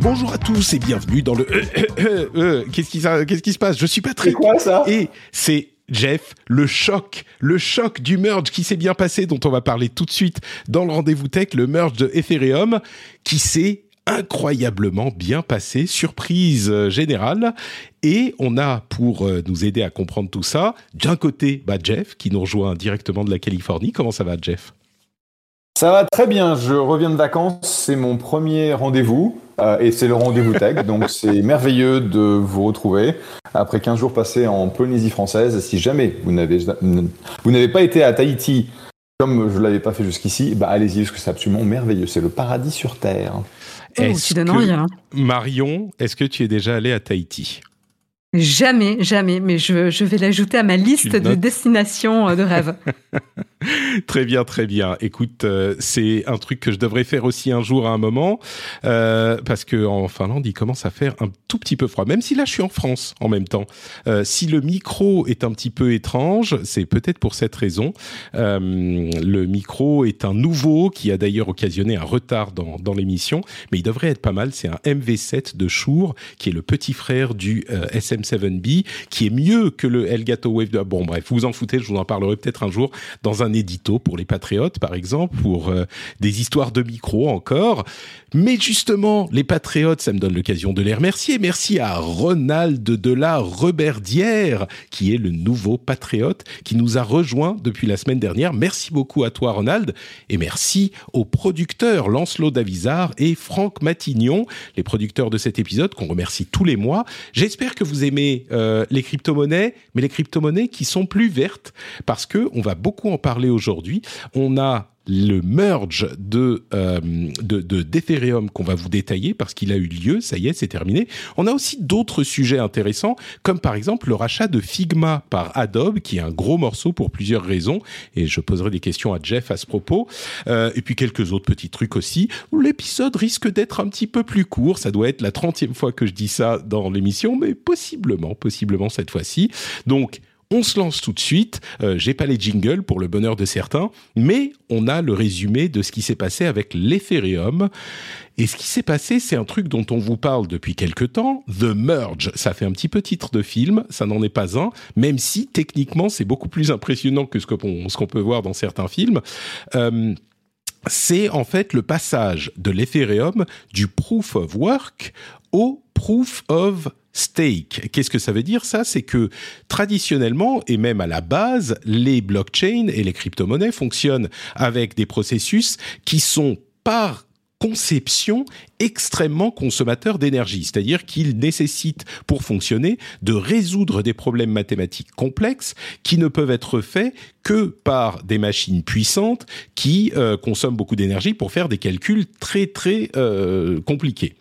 Bonjour à tous et bienvenue dans le. Qu'est-ce qui, ça- qu'est-ce qui se passe? Je suis Patrick. C'est quoi, ça? Et c'est Jeff, le choc, le choc du merge qui s'est bien passé, dont on va parler tout de suite dans le rendez-vous tech, le merge de Ethereum, qui s'est incroyablement bien passé, surprise euh, générale. Et on a, pour euh, nous aider à comprendre tout ça, d'un côté, bah, Jeff, qui nous rejoint directement de la Californie. Comment ça va, Jeff? Ça va très bien, je reviens de vacances, c'est mon premier rendez-vous euh, et c'est le rendez-vous tech, donc c'est merveilleux de vous retrouver après 15 jours passés en Polynésie française. Si jamais vous n'avez vous n'avez pas été à Tahiti comme je l'avais pas fait jusqu'ici, bah allez-y parce que c'est absolument merveilleux, c'est le paradis sur terre. Oh, Est-ce tu donnes que-. Marion, est-ce que tu es déjà allé à Tahiti? Jamais, jamais, mais je, je vais l'ajouter à ma liste de destinations euh, de rêve. Très bien, très bien. Écoute, euh, c'est un truc que je devrais faire aussi un jour à un moment, euh, parce que en Finlande, il commence à faire un tout petit peu froid. Même si là, je suis en France en même temps. Euh, si le micro est un petit peu étrange, c'est peut-être pour cette raison. Euh, le micro est un nouveau qui a d'ailleurs occasionné un retard dans, dans l'émission, mais il devrait être pas mal. C'est un MV7 de Shure, qui est le petit frère du euh, SM7B, qui est mieux que le Elgato Wave 2. Bon, bref, vous en foutez, je vous en parlerai peut-être un jour dans un édito pour les patriotes, par exemple, pour euh, des histoires de micro encore. Mais justement, les patriotes, ça me donne l'occasion de les remercier. Merci à Ronald de la Reberdière, qui est le nouveau patriote qui nous a rejoint depuis la semaine dernière. Merci beaucoup à toi, Ronald. Et merci aux producteurs Lancelot Davizard et Franck Matignon, les producteurs de cet épisode qu'on remercie tous les mois. J'espère que vous aimez euh, les crypto-monnaies, mais les crypto-monnaies qui sont plus vertes, parce que on va beaucoup en parler aujourd'hui. On a le merge de euh, de de- d'Ethereum qu'on va vous détailler parce qu'il a eu lieu, ça y est, c'est terminé. On a aussi d'autres sujets intéressants, comme par exemple le rachat de Figma par Adobe, qui est un gros morceau pour plusieurs raisons, et je poserai des questions à Jeff à ce propos. Euh, et puis quelques autres petits trucs aussi. L'épisode risque d'être un petit peu plus court, ça doit être la 30e fois que je dis ça dans l'émission, mais possiblement, possiblement cette fois-ci. Donc, on se lance tout de suite. Euh, J'ai pas les jingles pour le bonheur de certains, mais on a le résumé de ce qui s'est passé avec l'Ethereum. Et ce qui s'est passé, c'est un truc dont on vous parle depuis quelque temps. The Merge, ça fait un petit peu titre de film, ça n'en est pas un, même si techniquement c'est beaucoup plus impressionnant que ce qu'on peut voir dans certains films. Euh, c'est en fait le passage de l'Ethereum du proof of work au proof of stake. Qu'est-ce que ça veut dire ça? C'est que traditionnellement et même à la base, les blockchains et les crypto-monnaies fonctionnent avec des processus qui sont par conception extrêmement consommateurs d'énergie, c'est-à-dire qu'ils nécessitent pour fonctionner de résoudre des problèmes mathématiques complexes qui ne peuvent être faits que par des machines puissantes qui euh, consomment beaucoup d'énergie pour faire des calculs très très euh, compliqués.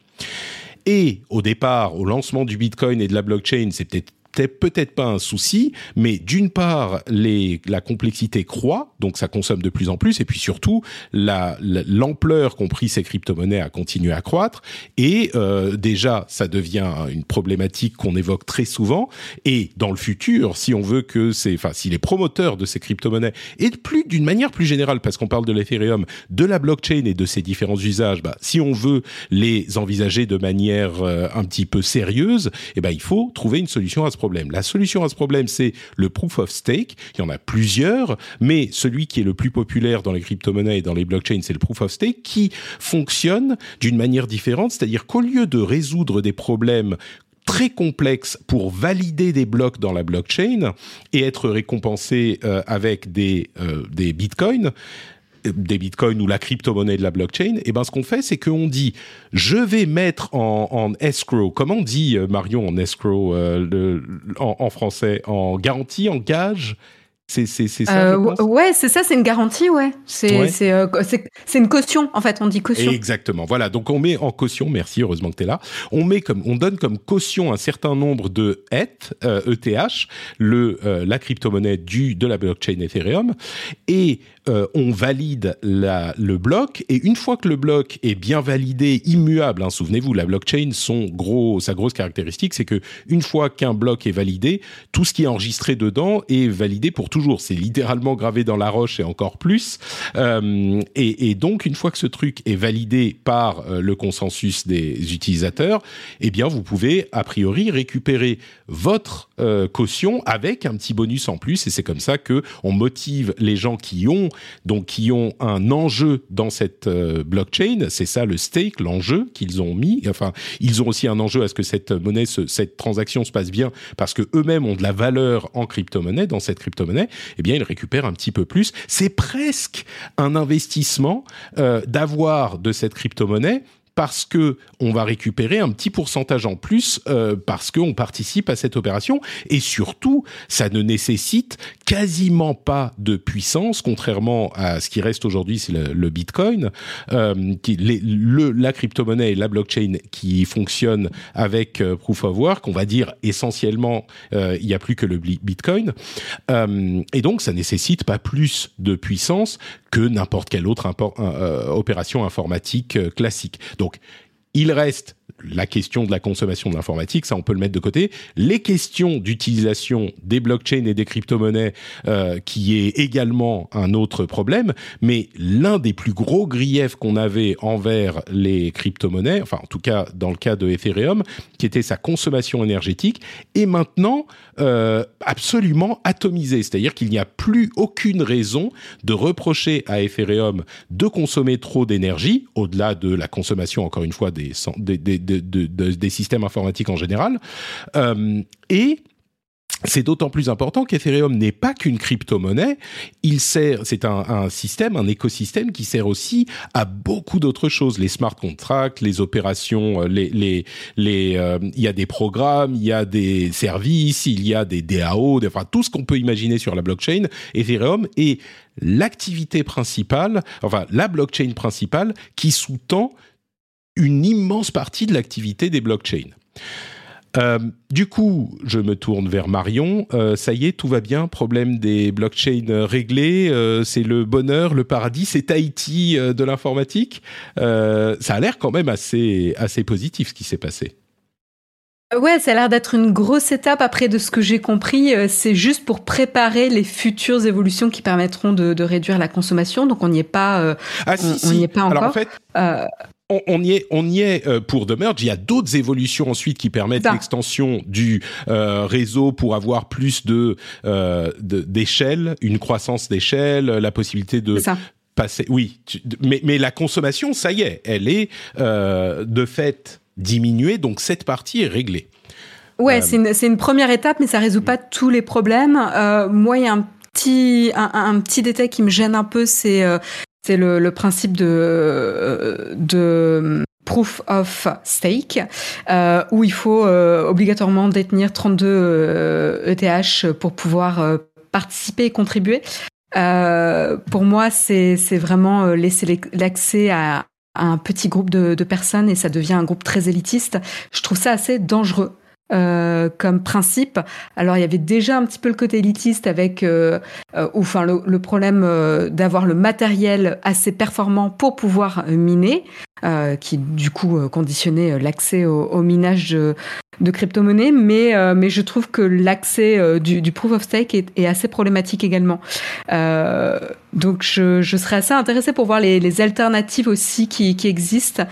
Et au départ, au lancement du Bitcoin et de la blockchain, c'est peut-être peut-être pas un souci, mais d'une part, la complexité croît, donc ça consomme de plus en plus, et puis surtout, la- la- l'ampleur qu'ont pris ces crypto-monnaies a continué à croître, et euh, déjà, ça devient une problématique qu'on évoque très souvent, et dans le futur, si on veut que c'est, enfin, si les promoteurs de ces crypto-monnaies, et plus d'une manière plus générale, parce qu'on parle de l'Ethereum, de la blockchain et de ses différents usages, bah, si on veut les envisager de manière euh, un petit peu sérieuse, eh ben, il faut trouver une solution à ce problème La solution à ce problème, c'est le proof of stake. Il y en a plusieurs, mais celui qui est le plus populaire dans les crypto-monnaies et dans les blockchains, c'est le proof of stake, qui fonctionne d'une manière différente, c'est-à-dire qu'au lieu de résoudre des problèmes très complexes pour valider des blocs dans la blockchain et être récompensé euh, avec des, euh, des bitcoins, des bitcoins ou la crypto-monnaie de la blockchain, et eh ben ce qu'on fait, c'est qu'on dit, je vais mettre en, en escrow, comment on dit euh, Marion en escrow euh, le, en, en, français, en garantie, en gage? C'est ça. Euh, ouais, c'est ça, c'est une garantie, ouais. C'est c'est euh, une caution, en fait, on dit caution. Exactement. Voilà, donc on met en caution, merci, heureusement que tu es là. On met comme on donne comme caution un certain nombre de ETH, euh, ETH, le euh, la crypto-monnaie du de la blockchain Ethereum et euh, on valide la, le bloc et une fois que le bloc est bien validé, immuable, hein, souvenez-vous, la blockchain, son gros, sa grosse caractéristique, c'est que une fois qu'un bloc est validé, tout ce qui est enregistré dedans est validé pour toujours. C'est littéralement gravé dans la roche et encore plus. Euh, et, et, donc, une fois que ce truc est validé par euh, le consensus des utilisateurs, eh bien, vous pouvez a priori récupérer votre euh, caution avec un petit bonus en plus. Et c'est comme ça que on motive les gens qui ont donc qui ont un enjeu dans cette euh, blockchain. C'est ça le stake, l'enjeu qu'ils ont mis. Enfin, ils ont aussi un enjeu à ce que cette monnaie, cette transaction se passe bien parce que eux-mêmes ont de la valeur en crypto-monnaie, dans cette crypto-monnaie. Eh bien, ils récupèrent un petit peu plus. C'est presque un investissement euh, d'avoir de cette crypto-monnaie parce que on va récupérer un petit pourcentage en plus euh, parce qu'on participe à cette opération. Et surtout ça ne nécessite quasiment pas de puissance contrairement à ce qui reste aujourd'hui c'est le, Bitcoin euh, qui, les, le, la crypto-monnaie et la blockchain qui fonctionne avec euh, proof of work on va dire essentiellement euh, il n'y a plus que le Bitcoin. Euh, et donc ça nécessite pas plus de puissance que n'importe quelle autre opération informatique classique il reste la question de la consommation de l'informatique, ça on peut le mettre de côté. Les questions d'utilisation des blockchains et des crypto-monnaies, euh, qui est également un autre problème, mais l'un des plus gros griefs qu'on avait envers les crypto-monnaies, enfin en tout cas dans le cas de Ethereum, qui était sa consommation énergétique, est maintenant euh, absolument atomisé. C'est-à-dire qu'il n'y a plus aucune raison de reprocher à Ethereum de consommer trop d'énergie, au-delà de la consommation, encore une fois, des de, de, de, des systèmes informatiques en général. Euh, et c'est d'autant plus important qu'Ethereum n'est pas qu'une crypto-monnaie. Il sert, c'est un, un, système, un écosystème qui sert aussi à beaucoup d'autres choses. Les smart contracts, les opérations, euh, les, les, les, euh, il y a des programmes, il y a des services, il y a des DAO, enfin tout ce qu'on peut imaginer sur la blockchain. Ethereum est l'activité principale, enfin la blockchain principale qui sous-tend une immense partie de l'activité des blockchains. Euh, du coup, je me tourne vers Marion. Euh, ça y est, tout va bien. Problème des blockchains réglé. Euh, c'est le bonheur, le paradis. C'est Tahiti de l'informatique. Ça a l'air quand même assez, assez positif ce qui s'est passé. Ouais, ça a l'air d'être une grosse étape. Après, de ce que j'ai compris, c'est juste pour préparer les futures évolutions qui permettront de, de réduire la consommation. Donc, on n'y est pas. ah, si, on n'y est pas encore. Alors, en fait, on, on, y est, on y est euh, pour The Merge. Il y a d'autres évolutions ensuite qui permettent l'extension du euh, réseau pour avoir plus de euh, d'échelle, une croissance d'échelle, la possibilité de passer. Oui, tu, mais, mais la consommation, ça y est, elle est euh, de fait diminuée, donc cette partie est réglée. Ouais, c'est une, une, première étape, mais ça résout pas tous les problèmes. moi, il y a un petit, un, un, petit détail qui me gêne un peu, c'est c'est le, le, principe de, de proof of stake, euh, où il faut euh, obligatoirement détenir 32 euh, ETH pour pouvoir euh, participer et contribuer. Euh, pour moi, c'est vraiment laisser l'accès à, un petit groupe de, de, personnes et ça devient un groupe très élitiste. Je trouve ça assez dangereux. Euh, comme principe. Alors il y avait déjà un petit peu le côté élitiste avec, euh, euh, enfin le, le, problème euh, d'avoir le matériel assez performant pour pouvoir miner, qui du coup conditionnait l'accès au, au, minage de, de crypto-monnaies. Mais mais je trouve que l'accès du, du, proof of stake est, est assez problématique également. donc je, je, serais assez intéressée pour voir les, les alternatives aussi qui, qui existent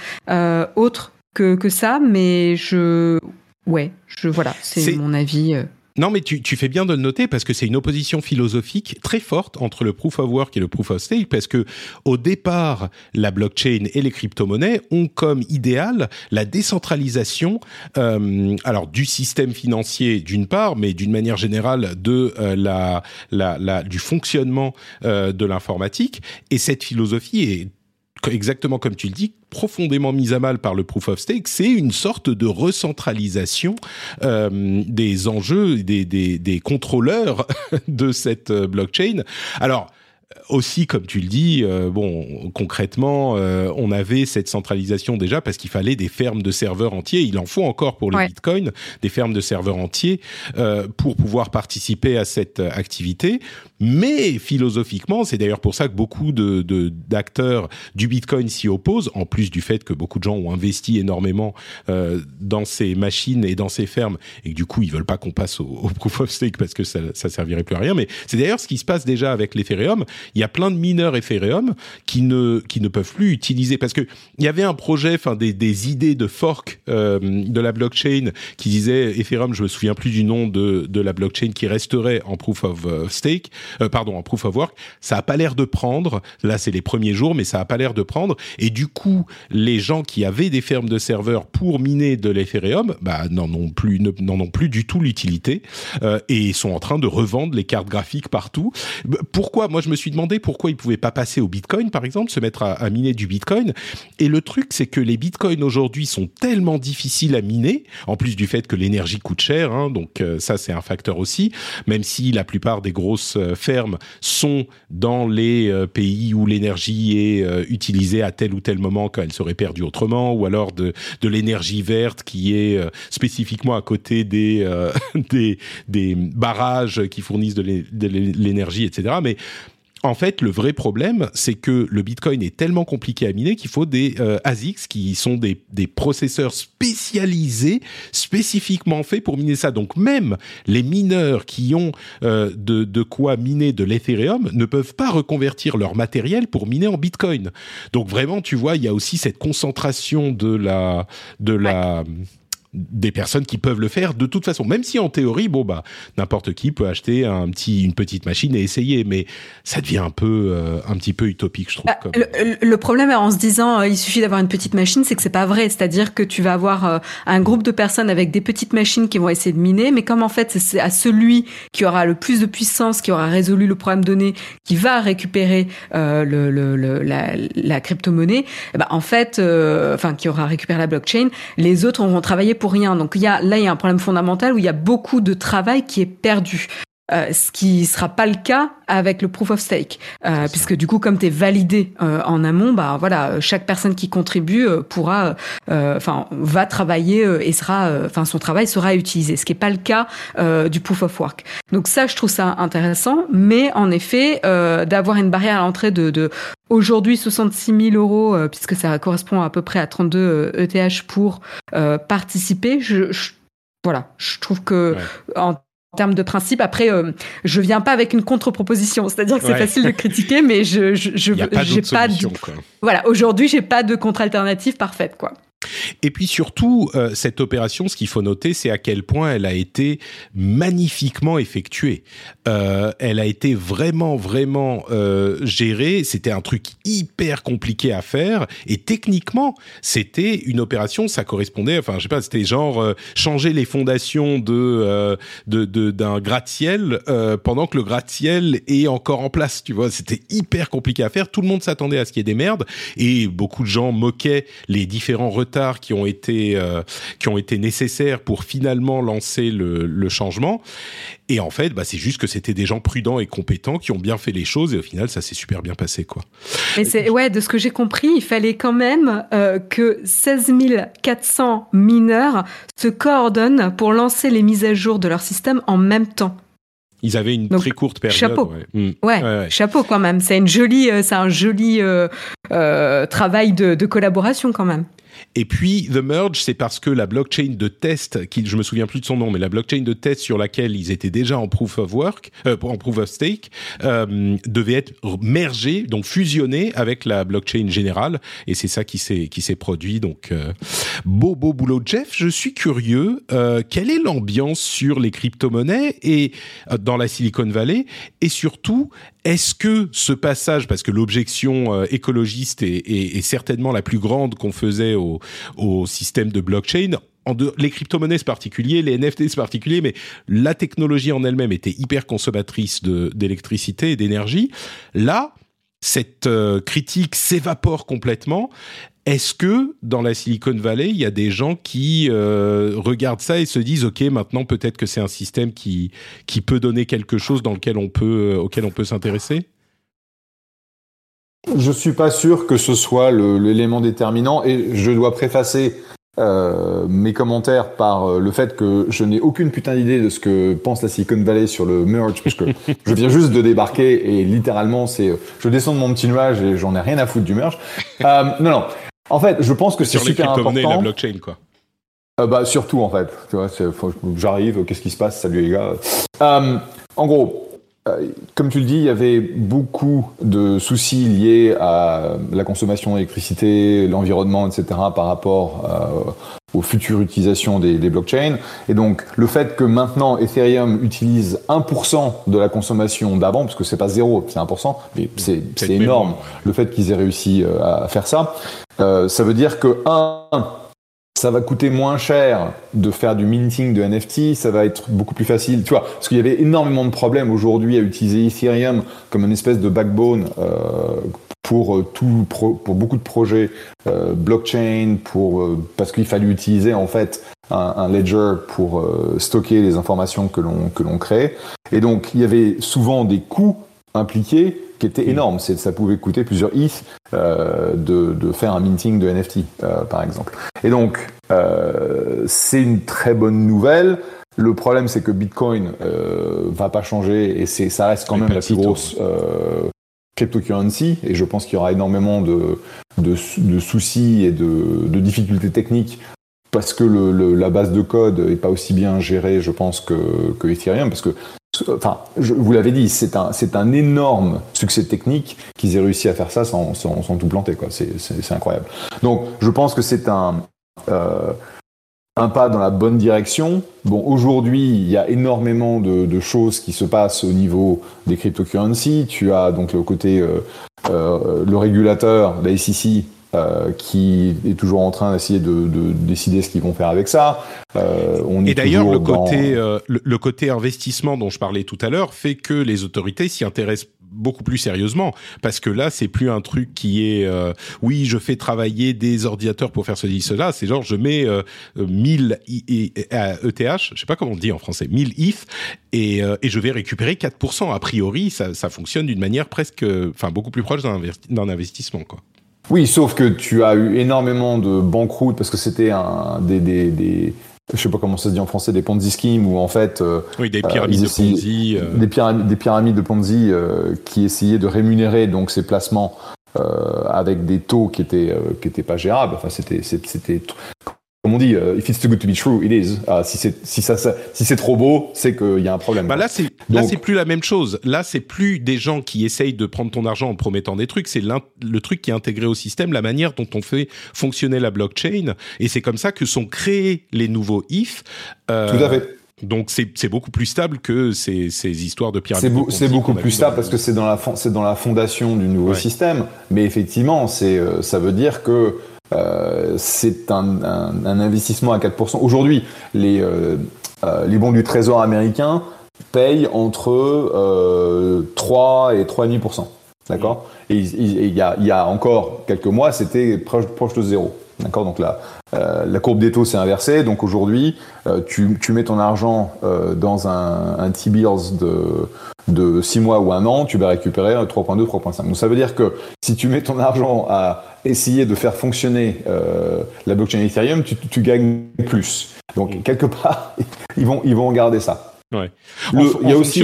autres que, que ça, mais je Ouais, je voilà, c'est mon avis. Euh. Non, mais tu, tu, fais bien de le noter parce que c'est une opposition philosophique très forte entre le proof of work et le proof of stake parce que au départ, la blockchain et les crypto-monnaies ont comme idéal la décentralisation, euh, alors du système financier d'une part, mais d'une manière générale de euh, la, la, la, du fonctionnement euh, de l'informatique. Et cette philosophie est exactement comme tu le dis, profondément mise à mal par le proof of stake, c'est une sorte de recentralisation euh, des enjeux, des, des, des contrôleurs de cette euh, blockchain. Alors, aussi, comme tu le dis, euh, bon, concrètement, euh, on avait cette centralisation déjà parce qu'il fallait des fermes de serveurs entiers. Il en faut encore pour le Bitcoin, des fermes de serveurs entiers euh, pour pouvoir participer à cette activité. Mais philosophiquement, c'est d'ailleurs pour ça que beaucoup de d'acteurs du Bitcoin s'y opposent, en plus du fait que beaucoup de gens ont investi énormément dans ces machines et dans ces fermes, et que du coup, ils veulent pas qu'on passe au, au, proof of stake parce que ça, ça servirait plus à rien. Mais c'est d'ailleurs ce qui se passe déjà avec l'Ethereum il y a plein de mineurs Ethereum qui ne qui ne peuvent plus utiliser parce que il y avait un projet, enfin des, des idées de fork euh, de la blockchain qui disait Ethereum, je me souviens plus du nom de de la blockchain qui resterait en proof of euh, stake, euh, pardon, en proof of work. Ça a pas l'air de prendre. Là, c'est les premiers jours, mais ça a pas l'air de prendre. Et du coup, les gens qui avaient des fermes de serveurs pour miner de l'Ethereum, bah n'en ont plus n'en plus du tout l'utilité euh, et sont en train de revendre les cartes graphiques partout. Pourquoi? Moi, je me suis demandé pourquoi ils pouvaient pas passer au Bitcoin, par exemple, se mettre à, miner du Bitcoin. Et le truc, c'est que les Bitcoins aujourd'hui sont tellement difficiles à miner, en plus du fait que l'énergie coûte cher, hein, donc euh, ça c'est un facteur aussi, même si la plupart des grosses euh, fermes sont dans les euh, pays où l'énergie est utilisée à tel ou tel moment quand elle serait perdue autrement, ou alors de, l'énergie verte qui est spécifiquement à côté des, des, des barrages qui fournissent de l'énergie, etc. Mais en fait, le vrai problème, c'est que le Bitcoin est tellement compliqué à miner qu'il faut des euh, ASICs qui sont des, des, processeurs spécialisés, spécifiquement faits pour miner ça. Donc même les mineurs qui ont euh, de, de, quoi miner de l'Ethereum ne peuvent pas reconvertir leur matériel pour miner en Bitcoin. Donc vraiment, tu vois, il y a aussi cette concentration de la de la des personnes qui peuvent le faire de toute façon. Même si en théorie, bon bah n'importe qui peut acheter un petit, une petite machine et essayer, mais ça devient un peu, euh, un petit peu utopique, je trouve. Bah, le, problème en se disant euh, il suffit d'avoir une petite machine, c'est que c'est pas vrai. C'est-à-dire que tu vas avoir euh, un groupe de personnes avec des petites machines qui vont essayer de miner, mais comme en fait c'est à celui qui aura le plus de puissance, qui aura résolu le problème donné, qui va récupérer le, le, la, la crypto-monnaie, ben, en fait, enfin qui aura récupéré la blockchain, les autres vont travailler pour rien. Donc il y a, là, il y a un problème fondamental où il y a beaucoup de travail qui est perdu. Euh, ce qui sera pas le cas avec le proof of stake, euh, puisque du coup, comme tu es validé euh, en amont, bah voilà, chaque personne qui contribue euh, pourra, enfin, va travailler et sera, enfin, son travail sera utilisé, ce qui est pas le cas du proof of work. Donc ça, je trouve ça intéressant, mais en effet, d'avoir une barrière à l'entrée de, de aujourd'hui 66 000 euros, puisque ça correspond à peu près à 32 ETH pour participer, je, je voilà, je trouve que en termes de principe. Après, euh, je viens pas avec une contre-proposition, c'est-à-dire que c'est facile de critiquer, mais je je, je j'ai pas, de, voilà aujourd'hui j'ai pas de contre-alternative parfaite quoi. Et puis surtout, euh, cette opération, ce qu'il faut noter, c'est à quel point elle a été magnifiquement effectuée. Euh, elle a été vraiment, vraiment euh, gérée. C'était un truc hyper compliqué à faire. Et techniquement, c'était une opération, ça correspondait, enfin, je sais pas, c'était genre changer les fondations de, d'un gratte-ciel pendant que le gratte-ciel est encore en place. Tu vois, c'était hyper compliqué à faire. Tout le monde s'attendait à ce qu'il y ait des merdes. Et beaucoup de gens moquaient les différents retards qui ont été euh, qui ont été nécessaires pour finalement lancer le, le changement. Et en fait, bah, c'est juste que c'était des gens prudents et compétents qui ont bien fait les choses et au final, ça s'est super bien passé, quoi. Mais c'est ouais, de ce que j'ai compris, il fallait quand même euh, que 16 400 mineurs se coordonnent pour lancer les mises à jour de leur système en même temps. Ils avaient une très courte période. Chapeau. Mm. Ouais. chapeau quand même. C'est une jolie, c'est un joli travail de collaboration quand même. Et puis The Merge, c'est parce que la blockchain de test, qui je me souviens plus de son nom, mais la blockchain de test sur laquelle ils étaient déjà en proof of work, euh, en proof of stake, euh, devait être mergée, donc fusionnée avec la blockchain générale. Et c'est ça qui s'est qui s'est produit. Donc euh, beau beau boulot, Jeff. Je suis curieux. Euh, quelle est l'ambiance sur les crypto-monnaies et euh, dans la Silicon Valley Et surtout, est-ce que ce passage, parce que l'objection euh, écologiste est, certainement la plus grande qu'on faisait au, système de blockchain, en les crypto-monnaies c'est particulier, les NFT c'est particulier, mais la technologie en elle-même était hyper consommatrice d'électricité et d'énergie. Là, cette euh, critique s'évapore complètement. Est-ce que dans la Silicon Valley, il y a des gens qui euh, regardent ça et se disent OK, maintenant peut-être que c'est un système qui qui peut donner quelque chose dans lequel on peut euh, auquel on peut s'intéresser? Je suis pas sûr que ce soit l'élément déterminant et je dois préfacer euh, mes commentaires par le fait que je n'ai aucune putain d'idée de ce que pense la Silicon Valley sur le merge, parce que je viens juste de débarquer et littéralement c'est, je descends de mon petit nuage et j'en ai rien à foutre du merge. non, non. En fait, je pense que c'est super important. Sur la blockchain, quoi. Euh, bah, surtout, en fait. Tu vois, j'arrive, qu'est-ce qui se passe? Salut les gars. Euh, en gros, comme tu le dis, il y avait beaucoup de soucis liés à la consommation d'électricité, l'environnement, etc. par rapport aux futures utilisations des, blockchains. Et donc, le fait que maintenant Ethereum utilise 1% de la consommation d'avant, parce que c'est pas zéro, c'est 1%, mais c'est énorme, le fait qu'ils aient réussi à faire ça, euh, ça veut dire que, un, ça va coûter moins cher de faire du minting de NFT, ça va être beaucoup plus facile, tu vois, parce qu'il y avait énormément de problèmes aujourd'hui à utiliser Ethereum comme une espèce de backbone euh, pour euh, tout, pour beaucoup de projets euh, blockchain, pour euh, parce qu'il fallait utiliser en fait un, un ledger pour stocker les informations que l'on que l'on crée, et donc il y avait souvent des coûts impliqués qui était énorme. Ça pouvait coûter plusieurs ETH euh, de, de, faire un minting de NFT, euh, par exemple. Et donc, euh, c'est une très bonne nouvelle. Le problème, c'est que Bitcoin euh, va pas changer et c'est, ça reste quand même la plus grosse cryptocurrency. Et je pense qu'il y aura énormément de, de, de soucis et de, difficultés techniques parce que le, la base de code est pas aussi bien gérée, je pense, que, que Ethereum, parce que Enfin, vous l'avez dit, c'est un, énorme succès technique qu'ils aient réussi à faire ça sans, tout planter. C'est, incroyable. Donc, je pense que c'est un, euh, un pas dans la bonne direction. Bon, aujourd'hui, il y a énormément de, de, choses qui se passent au niveau des cryptocurrencies. Tu as donc le côté, euh, euh, le régulateur, la SEC, euh, qui est toujours en train d'essayer de, de, décider ce qu'ils vont faire avec ça. Euh, on Et d'ailleurs, le côté euh, le, côté investissement dont je parlais tout à l'heure fait que les autorités s'y intéressent beaucoup plus sérieusement. Parce que là c'est plus un truc qui est oui je fais travailler des ordinateurs pour faire ceci cela. C'est genre je mets 1000 ETH je sais pas comment on dit en français 1000 ETH et, et je vais récupérer 4% a priori ça, ça fonctionne d'une manière presque enfin beaucoup plus proche d'un investissement quoi oui, sauf que tu as eu énormément de banqueroutes parce que c'était un des, des, des je sais pas comment ça se dit en français, des Ponzi schemes où en fait, euh, oui, des pyramides de Ponzi, euh. des, pyramides, des pyramides de Ponzi euh, qui essayaient de rémunérer donc ces placements avec des taux qui étaient qui étaient pas gérables. Enfin, c'était c'était comme on dit, uh, if it's too good to be true, it is. Uh, si c'est si ça, si c'est trop beau, c'est qu'il y a un problème. Bah là c'est là c'est plus la même chose. Là c'est plus des gens qui essayent de prendre ton argent en promettant des trucs. C'est le truc qui est intégré au système, la manière dont on fait fonctionner la blockchain. Et c'est comme ça que sont créés les nouveaux if. Euh, Tout à fait. Donc c'est beaucoup plus stable que ces, ces histoires de pyramides. C'est beaucoup plus stable parce que c'est dans la c'est dans la fondation du nouveau système. Mais effectivement, c'est euh, ça veut dire que euh, c'est un, un, investissement à 4%. Aujourd'hui, les, euh, euh, les bons du Trésor américain payent entre 3 et 3,5%. D'accord? Et il y a, y a, encore quelques mois, c'était proche, proche de zéro. D'accord? Donc la, la courbe des taux s'est inversée. Donc aujourd'hui, tu, tu, mets ton argent dans un, un T-bills de, de 6 mois ou un an, tu vas récupérer 3.2, 3.5. Donc ça veut dire que si tu mets ton argent à essayer de faire fonctionner euh, la blockchain Ethereum, tu, tu, gagnes plus. Donc quelque part, ils vont ils vont regarder ça. Ouais. Le, il y a aussi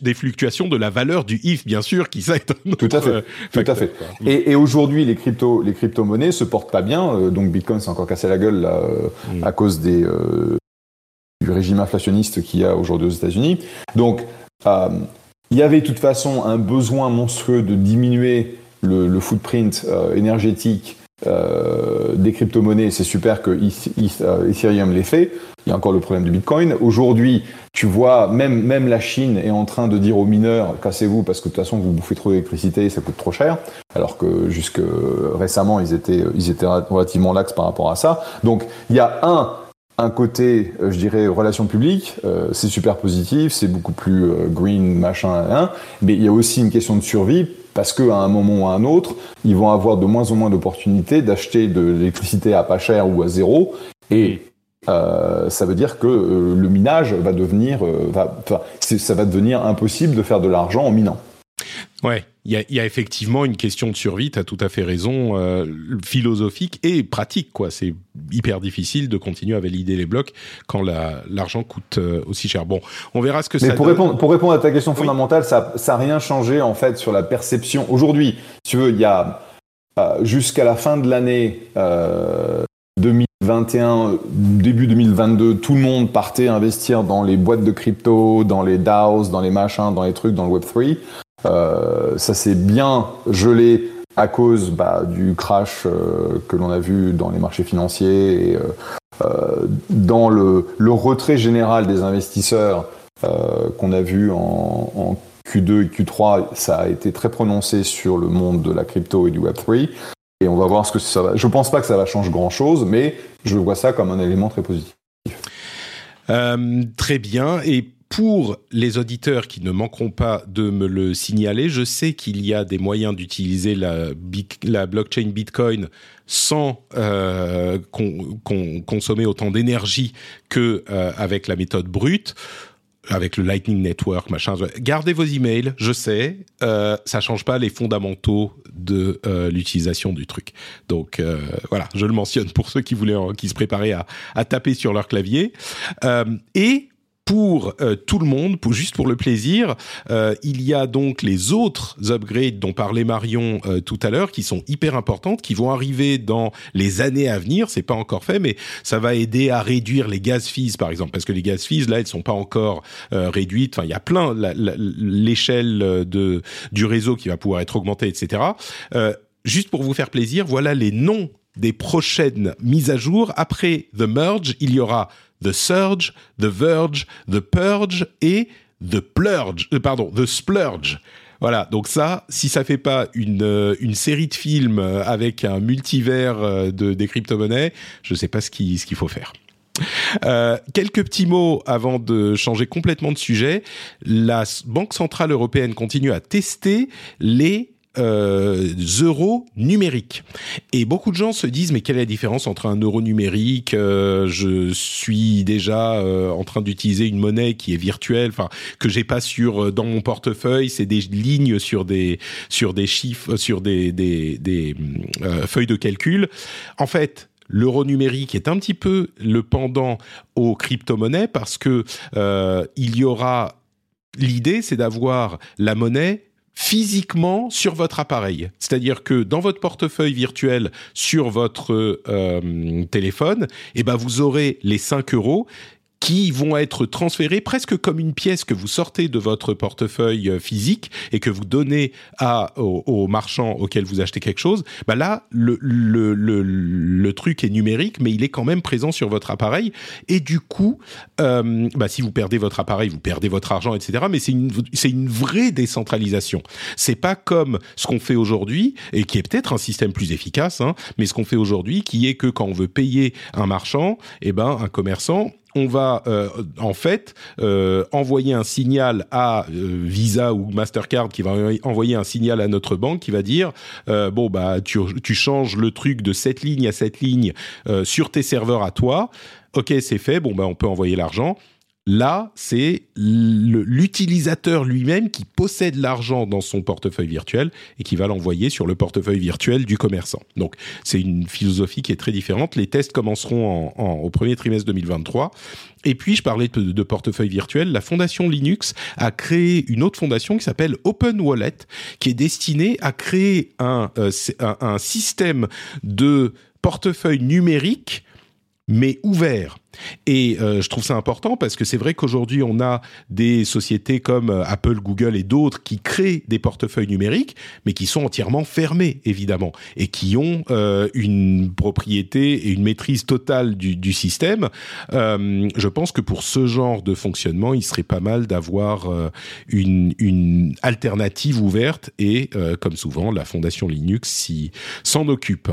des, fluctuations de la valeur du if, bien sûr, qui ça est un Tout à fait. Tout à fait. Et, et aujourd'hui, les crypto, les crypto-monnaies se portent pas bien. Euh, donc Bitcoin s'est encore cassé la gueule là, euh, mm. à cause des, du régime inflationniste qu'il y a aujourd'hui aux États-Unis. Donc, il y avait de toute façon un besoin monstrueux de diminuer le, footprint énergétique euh, des crypto-monnaies, c'est super que euh, Ethereum l'ait fait. Il y a encore le problème du Bitcoin. Aujourd'hui, tu vois, même, même la Chine est en train de dire aux mineurs, cassez-vous parce que de toute façon, vous bouffez trop d'électricité, ça coûte trop cher. Alors que jusque récemment, ils étaient, ils étaient relativement lax par rapport à ça. Donc, il y a un, un côté, euh, je dirais, relation publique, c'est super positif, c'est beaucoup plus green, machin, hein, mais il y a aussi une question de survie parce qu'à un moment ou à un autre, ils vont avoir de moins en moins d'opportunités d'acheter de l'électricité à pas cher ou à zéro. Et euh, ça veut dire que euh, le minage va devenir, euh, va, ça va devenir impossible de faire de l'argent en minant. Ouais, il y a, effectivement une question de survie, tu as tout à fait raison, euh, philosophique et pratique. quoi. C'est hyper difficile de continuer à valider les blocs quand l'argent coûte euh, aussi cher. Bon, on verra ce que Mais ça pour Répondre, pour répondre à ta question fondamentale, ça n'a rien changé en fait sur la perception. Aujourd'hui, tu veux, il y a euh, jusqu'à la fin de l'année 2021, début 2022, tout le monde partait investir dans les boîtes de crypto, dans les DAOs, dans les machins, dans les trucs, dans le Web3. Euh, ça s'est bien gelé à cause bah, du crash euh, que l'on a vu dans les marchés financiers et euh, dans le, retrait général des investisseurs qu'on a vu en, en, Q2 et Q3, ça a été très prononcé sur le monde de la crypto et du Web3. Et on va voir ce que ça va. Je pense pas que ça va changer grand chose, mais je vois ça comme un élément très positif. très bien. Et pour les auditeurs qui ne manqueront pas de me le signaler, je sais qu'il y a des moyens d'utiliser la, la, blockchain Bitcoin sans euh, consommer autant d'énergie que euh, avec la méthode brute avec le Lightning Network, machin. Gardez vos emails, je sais, euh, ça change pas les fondamentaux de euh, l'utilisation du truc. Donc euh, voilà, je le mentionne pour ceux qui voulaient, qui se préparaient à, à taper sur leur clavier. Euh, et pour euh, tout le monde, pour, juste pour le plaisir. Euh, il y a donc les autres upgrades dont parlait Marion euh, tout à l'heure, qui sont hyper importantes, qui vont arriver dans les années à venir. C'est pas encore fait, mais ça va aider à réduire les gaz fees, par exemple, parce que les gaz fees là, elles sont pas encore réduites. Enfin, il y a plein l'échelle de du réseau qui va pouvoir être augmentée, etc. juste pour vous faire plaisir, voilà les noms des prochaines mises à jour. Après The Merge, il y aura The Surge, The Verge, The Purge et The Plurge, euh, pardon, The Splurge. Voilà, donc ça, si ça fait pas une, euh, une série de films euh, avec un multivers de, des crypto-monnaies, je sais pas ce qu'il ce qu'il faut faire. quelques petits mots avant de changer complètement de sujet. La Banque centrale européenne continue à tester les euh, euros numériques. Et beaucoup de gens se disent mais quelle est la différence entre un euro numérique euh, Je suis déjà euh, en train d'utiliser une monnaie qui est virtuelle, enfin que j'ai pas sur dans mon portefeuille. C'est des lignes sur des sur des chiffres, sur des des, des feuilles de calcul. En fait, l'euro numérique est un petit peu le pendant aux crypto-monnaies parce que il y aura l'idée, c'est d'avoir la monnaie physiquement sur votre appareil. C'est-à-dire que dans votre portefeuille virtuel sur votre euh, téléphone, eh ben vous aurez les 5 euros qui vont être transférés presque comme une pièce que vous sortez de votre portefeuille euh, physique et que vous donnez à, au, marchand auquel vous achetez quelque chose, bah là, le, le, le, le, truc est numérique, mais il est quand même présent sur votre appareil. Et du coup, euh, bah, si vous perdez votre appareil, vous perdez votre argent, etc. Mais c'est une, c'est une vraie décentralisation. C'est pas comme ce qu'on fait aujourd'hui, et qui est peut-être un système plus efficace, hein, mais ce qu'on fait aujourd'hui, qui est que quand on veut payer un marchand, eh ben, un commerçant, on va euh, en fait euh, envoyer un signal à euh, Visa ou Mastercard qui va envoyer un signal à notre banque qui va dire bon bah tu, tu, changes le truc de cette ligne à cette ligne sur tes serveurs à toi. Ok c'est fait bon bah on peut envoyer l'argent Là, c'est l'utilisateur lui-même qui possède l'argent dans son portefeuille virtuel et qui va l'envoyer sur le portefeuille virtuel du commerçant. Donc, c'est une philosophie qui est très différente. Les tests commenceront au premier trimestre 2023. Et puis, je parlais de, portefeuille virtuel. La fondation Linux a créé une autre fondation qui s'appelle Open Wallet, qui est destinée à créer un, euh, un système de portefeuille numérique mais ouvert. Et euh, je trouve ça important parce que c'est vrai qu'aujourd'hui, on a des sociétés comme euh, Apple, Google et d'autres qui créent des portefeuilles numériques, mais qui sont entièrement fermés, évidemment, et qui ont euh, une propriété et une maîtrise totale du, du système. je pense que pour ce genre de fonctionnement, il serait pas mal d'avoir une, une, alternative ouverte, et comme souvent, la Fondation Linux s'en occupe.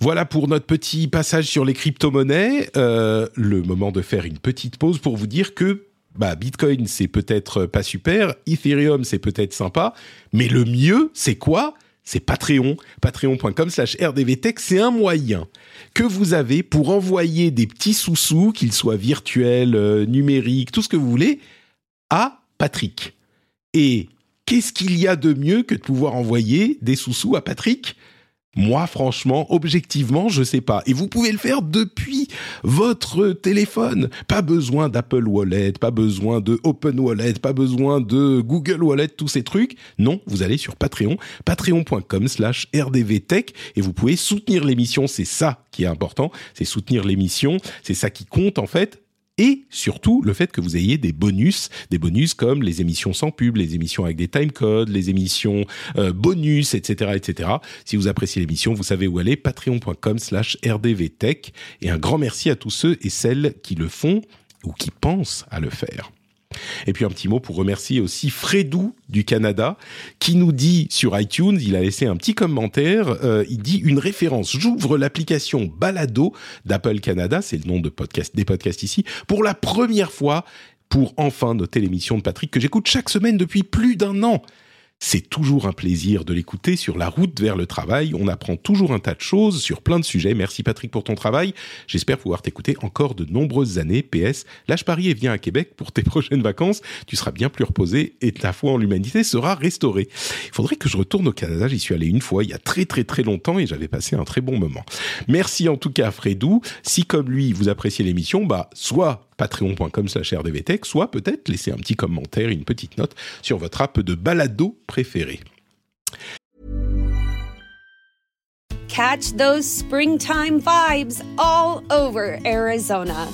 Voilà pour notre petit passage sur les crypto-monnaies. Euh, le moment de faire une petite pause pour vous dire que bah, Bitcoin, c'est peut-être pas super, Ethereum, c'est peut-être sympa, mais le mieux, c'est quoi? C'est Patreon, patreon.com slash rdvtech, c'est un moyen que vous avez pour envoyer des petits sous-sous, qu'ils soient virtuels, euh, numériques, tout ce que vous voulez, à Patrick. Et qu'est-ce qu'il y a de mieux que de pouvoir envoyer des sous-sous à Patrick? Moi, franchement, objectivement, je sais pas. Et vous pouvez le faire depuis votre téléphone. Pas besoin d'Apple Wallet, pas besoin de Open Wallet, pas besoin de Google Wallet, tous ces trucs. Non, vous allez sur Patreon, patreon.com slash rdvtech et vous pouvez soutenir l'émission. C'est ça qui est important. C'est soutenir l'émission. C'est ça qui compte, en fait et surtout le fait que vous ayez des bonus, des bonus comme les émissions sans pub, les émissions avec des timecodes, les émissions euh, bonus, etc., etc. Si vous appréciez l'émission, vous savez où aller, patreon.com/slash rdvtech. Et un grand merci à tous ceux et celles qui le font ou qui pensent à le faire. Et puis un petit mot pour remercier aussi Fredou du Canada qui nous dit sur iTunes, il a laissé un petit commentaire, euh, il dit une référence, j'ouvre l'application Balado d'Apple Canada, c'est le nom de podcast, des podcasts ici, pour la première fois pour enfin noter l'émission de Patrick que j'écoute chaque semaine depuis plus d'un an. C'est toujours un plaisir de l'écouter sur la route vers le travail. On apprend toujours un tas de choses sur plein de sujets. Merci Patrick pour ton travail. J'espère pouvoir t'écouter encore de nombreuses années. PS, lâche Paris et viens à Québec pour tes prochaines vacances. Tu seras bien plus reposé et ta foi en l'humanité sera restaurée. Il faudrait que je retourne au Canada. J'y suis allé une fois il y a très très très longtemps et j'avais passé un très bon moment. Merci en tout cas à Fredou. Si comme lui vous appréciez l'émission, bah soit patreon.com slash rdvtech, soit peut-être laisser un petit commentaire, une petite note sur votre app de balado préférée. Catch those springtime vibes all over Arizona.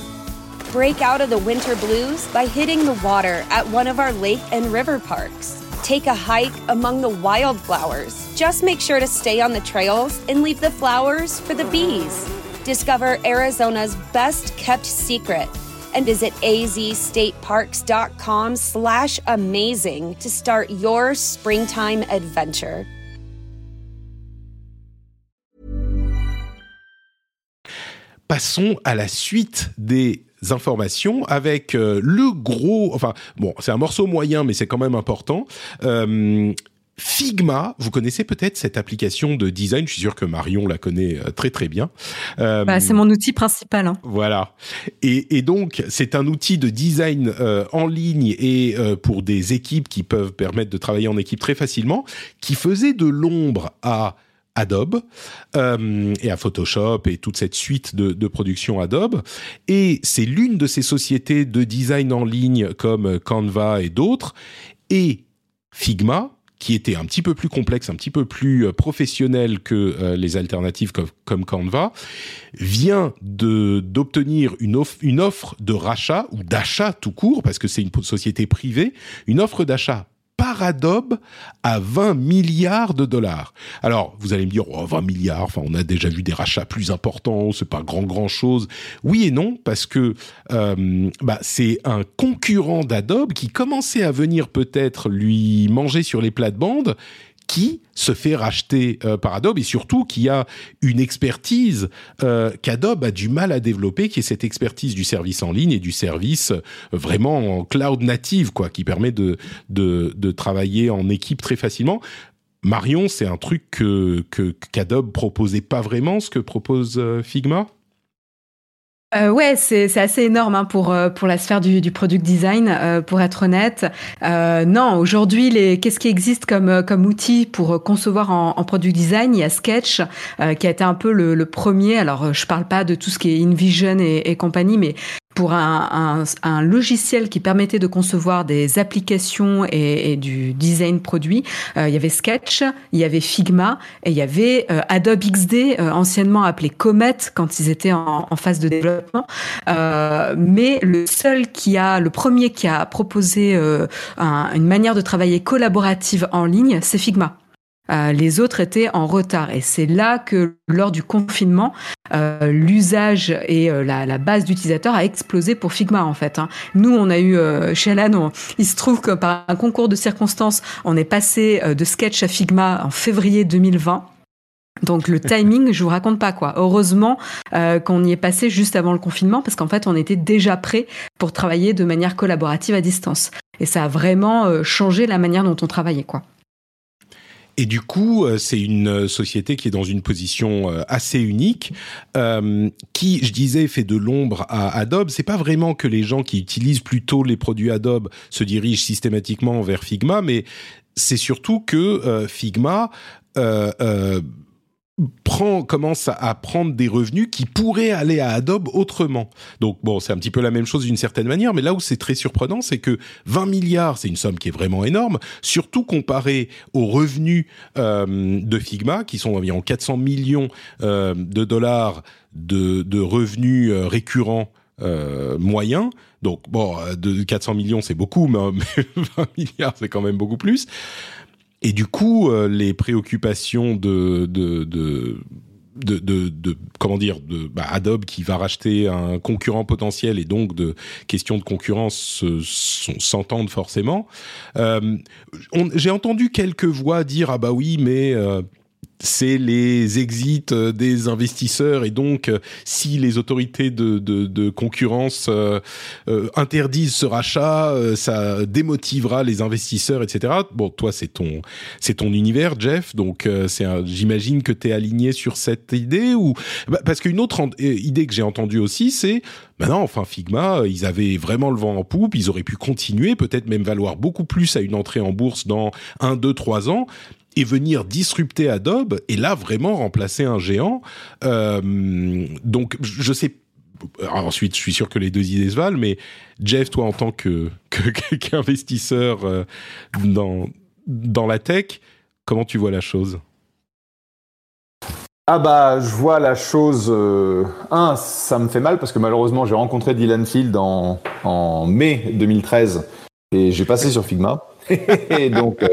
Break out of the winter blues by hitting the water at one of our lake and river parks. Take a hike among the wildflowers. Just make sure to stay on the trails and leave the flowers for the bees. Discover Arizona's best kept secret and visit azstateparks.com slash amazing to start your springtime adventure. Passons à la suite des informations avec euh, le gros, enfin bon, c'est un morceau moyen, mais c'est quand même important. Euh, Figma, vous connaissez peut-être cette application de design, je suis sûr que Marion la connaît euh, très très bien. Euh, bah, c'est mon outil principal. Hein. Voilà. Et, et donc c'est un outil de design euh, en ligne et euh, pour des équipes qui peuvent permettre de travailler en équipe très facilement, qui faisait de l'ombre à Adobe euh, et à Photoshop et toute cette suite de, de production Adobe. Et c'est l'une de ces sociétés de design en ligne comme Canva et d'autres. Et Figma, qui était un petit peu plus complexe, un petit peu plus euh, professionnel que euh, les alternatives comme, comme, Canva, vient d'obtenir une, une offre de rachat ou d'achat tout court, parce que c'est une société privée, une offre d'achat Adobe à 20 milliards de dollars. Alors, vous allez me dire, oh, 20 milliards, enfin, on a déjà vu des rachats plus importants, c'est pas grand grand chose. Oui et non, parce que euh, bah, c'est un concurrent d'Adobe qui commençait à venir peut-être lui manger sur les plates-bandes qui se fait racheter euh, par Adobe et surtout qui a une expertise euh, qu'Adobe a du mal à développer, qui est cette expertise du service en ligne et du service euh, vraiment en cloud native, quoi, qui permet de, de, travailler en équipe très facilement. Marion, c'est un truc que qu'Adobe proposait pas vraiment, ce que propose Figma? Euh, ouais, c'est assez énorme hein, pour euh, pour la sphère du, du product design. Euh, pour être honnête, euh, non. Aujourd'hui, les qu'est-ce qui existe comme euh, comme outil pour concevoir en, en product design? Il y a Sketch qui a été un peu le, le, premier. Alors, je parle pas de tout ce qui est InVision et, et compagnie, mais pour un, un, un, logiciel qui permettait de concevoir des applications et, et du design produit. Euh, il y avait Sketch, il y avait Figma et il y avait euh, Adobe XD, euh, anciennement appelé Comet quand ils étaient en, en phase de développement. Euh, mais le seul qui a, le premier qui a proposé euh, un, une manière de travailler collaborative en ligne, c'est Figma. Euh, les autres étaient en retard. Et c'est là que, lors du confinement, euh, l'usage et euh, la, la, base d'utilisateurs a explosé pour Figma, en fait. Hein. Nous, on a eu, euh, chez Alan, il se trouve que par un concours de circonstances, on est passé euh, de Sketch à Figma en février 2020. Donc le timing, je vous raconte pas quoi. Heureusement euh, qu'on y est passé juste avant le confinement parce qu'en fait on était déjà prêt pour travailler de manière collaborative à distance. Et ça a vraiment euh, changé la manière dont on travaillait quoi. Et du coup, euh, c'est une société qui est dans une position euh, assez unique, euh, qui, je disais, fait de l'ombre à Adobe. C'est pas vraiment que les gens qui utilisent plutôt les produits Adobe se dirigent systématiquement vers Figma, mais c'est surtout que euh, Figma euh, euh, prend commence à prendre des revenus qui pourraient aller à Adobe autrement. Donc bon, c'est un petit peu la même chose d'une certaine manière, mais là où c'est très surprenant, c'est que 20 milliards, c'est une somme qui est vraiment énorme, surtout comparé aux revenus euh, de Figma, qui sont environ 400 millions euh, de dollars de, de revenus euh, récurrents euh, moyens. Donc bon, de 400 millions, c'est beaucoup, mais 20 milliards, c'est quand même beaucoup plus. Et du coup, euh, les préoccupations de, de, de de, de, de, comment dire de bah, Adobe qui va racheter un concurrent potentiel et donc de questions de concurrence s'entendent forcément. Euh, J'ai entendu quelques voix dire ah bah oui mais euh, c'est les exits des investisseurs et donc si les autorités de, concurrence euh, euh, interdisent ce rachat, euh, ça démotivera les investisseurs, etc. Bon, toi c'est ton univers, Jeff, donc j'imagine que tu es aligné sur cette idée ou bah, parce qu'une autre idée que j'ai entendue aussi, c'est Maintenant, enfin, Figma, ils avaient vraiment le vent en poupe, ils auraient pu continuer, peut-être même valoir beaucoup plus à une entrée en bourse dans un, deux, trois ans et venir disrupter Adobe et là vraiment remplacer un géant. Euh, donc je sais. Alors ensuite, je suis sûr que les deux idées se valent, mais Jeff, toi en tant que qu'investisseur euh, dans dans la tech, comment tu vois la chose? Ah bah je vois la chose. Euh, un, ça me fait mal parce que malheureusement j'ai rencontré Dylan Field en mai 2013 et j'ai passé sur Figma. et donc, euh,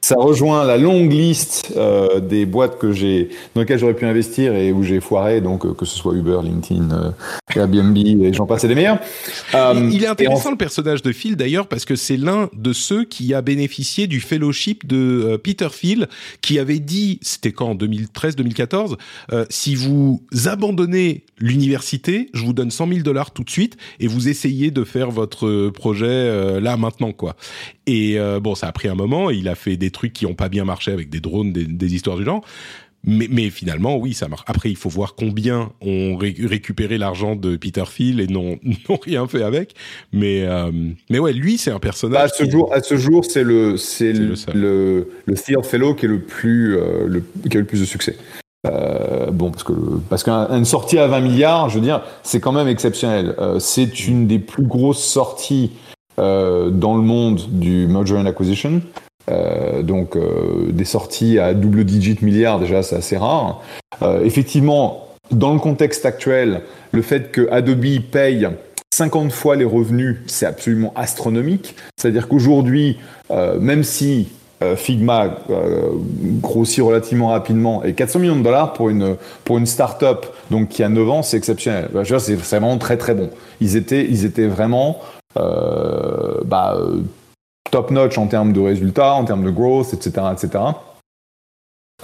ça rejoint la longue liste euh, des boîtes que j'ai, dans lesquelles j'aurais pu investir et où j'ai foiré, donc euh, que ce soit Uber, LinkedIn, Airbnb et j'en passe des meilleurs. il est intéressant en... le personnage de Phil d'ailleurs parce que c'est l'un de ceux qui a bénéficié du fellowship de Peter Phil qui avait dit, c'était quand en 2013-2014, si vous abandonnez l'université, je vous donne 100 000 dollars tout de suite et vous essayez de faire votre projet là maintenant quoi. Et euh, bon, ça a pris un moment. Il a fait des trucs qui n'ont pas bien marché avec des drones, des, des histoires du genre. Mais, mais, finalement, oui, ça marche. Après, il faut voir combien ont ré récupéré l'argent de Peter Thiel et n'ont rien fait avec. Mais, euh, mais ouais, lui, c'est un personnage. Bah, à, ce jour, à ce jour, c'est le, c'est le, le, le Fellow qui est le plus, euh, le, qui a le plus de succès. Euh, bon, parce que parce qu'une sortie à 20 milliards, je veux dire, c'est quand même exceptionnel. C'est une des plus grosses sorties euh, dans le monde du merger and acquisition. Euh, donc euh, des sorties à double digit milliards déjà c'est assez rare. Effectivement, dans le contexte actuel, le fait que Adobe paye 50 fois les revenus, c'est absolument astronomique. C'est-à-dire qu'aujourd'hui, même si Figma grossit relativement rapidement et 400 millions de dollars pour une pour une start-up donc qui a 9 ans, c'est exceptionnel. C'est vraiment très très bon. Ils étaient ils étaient vraiment bah, top notch en termes de résultats, en termes de growth, etc. etc.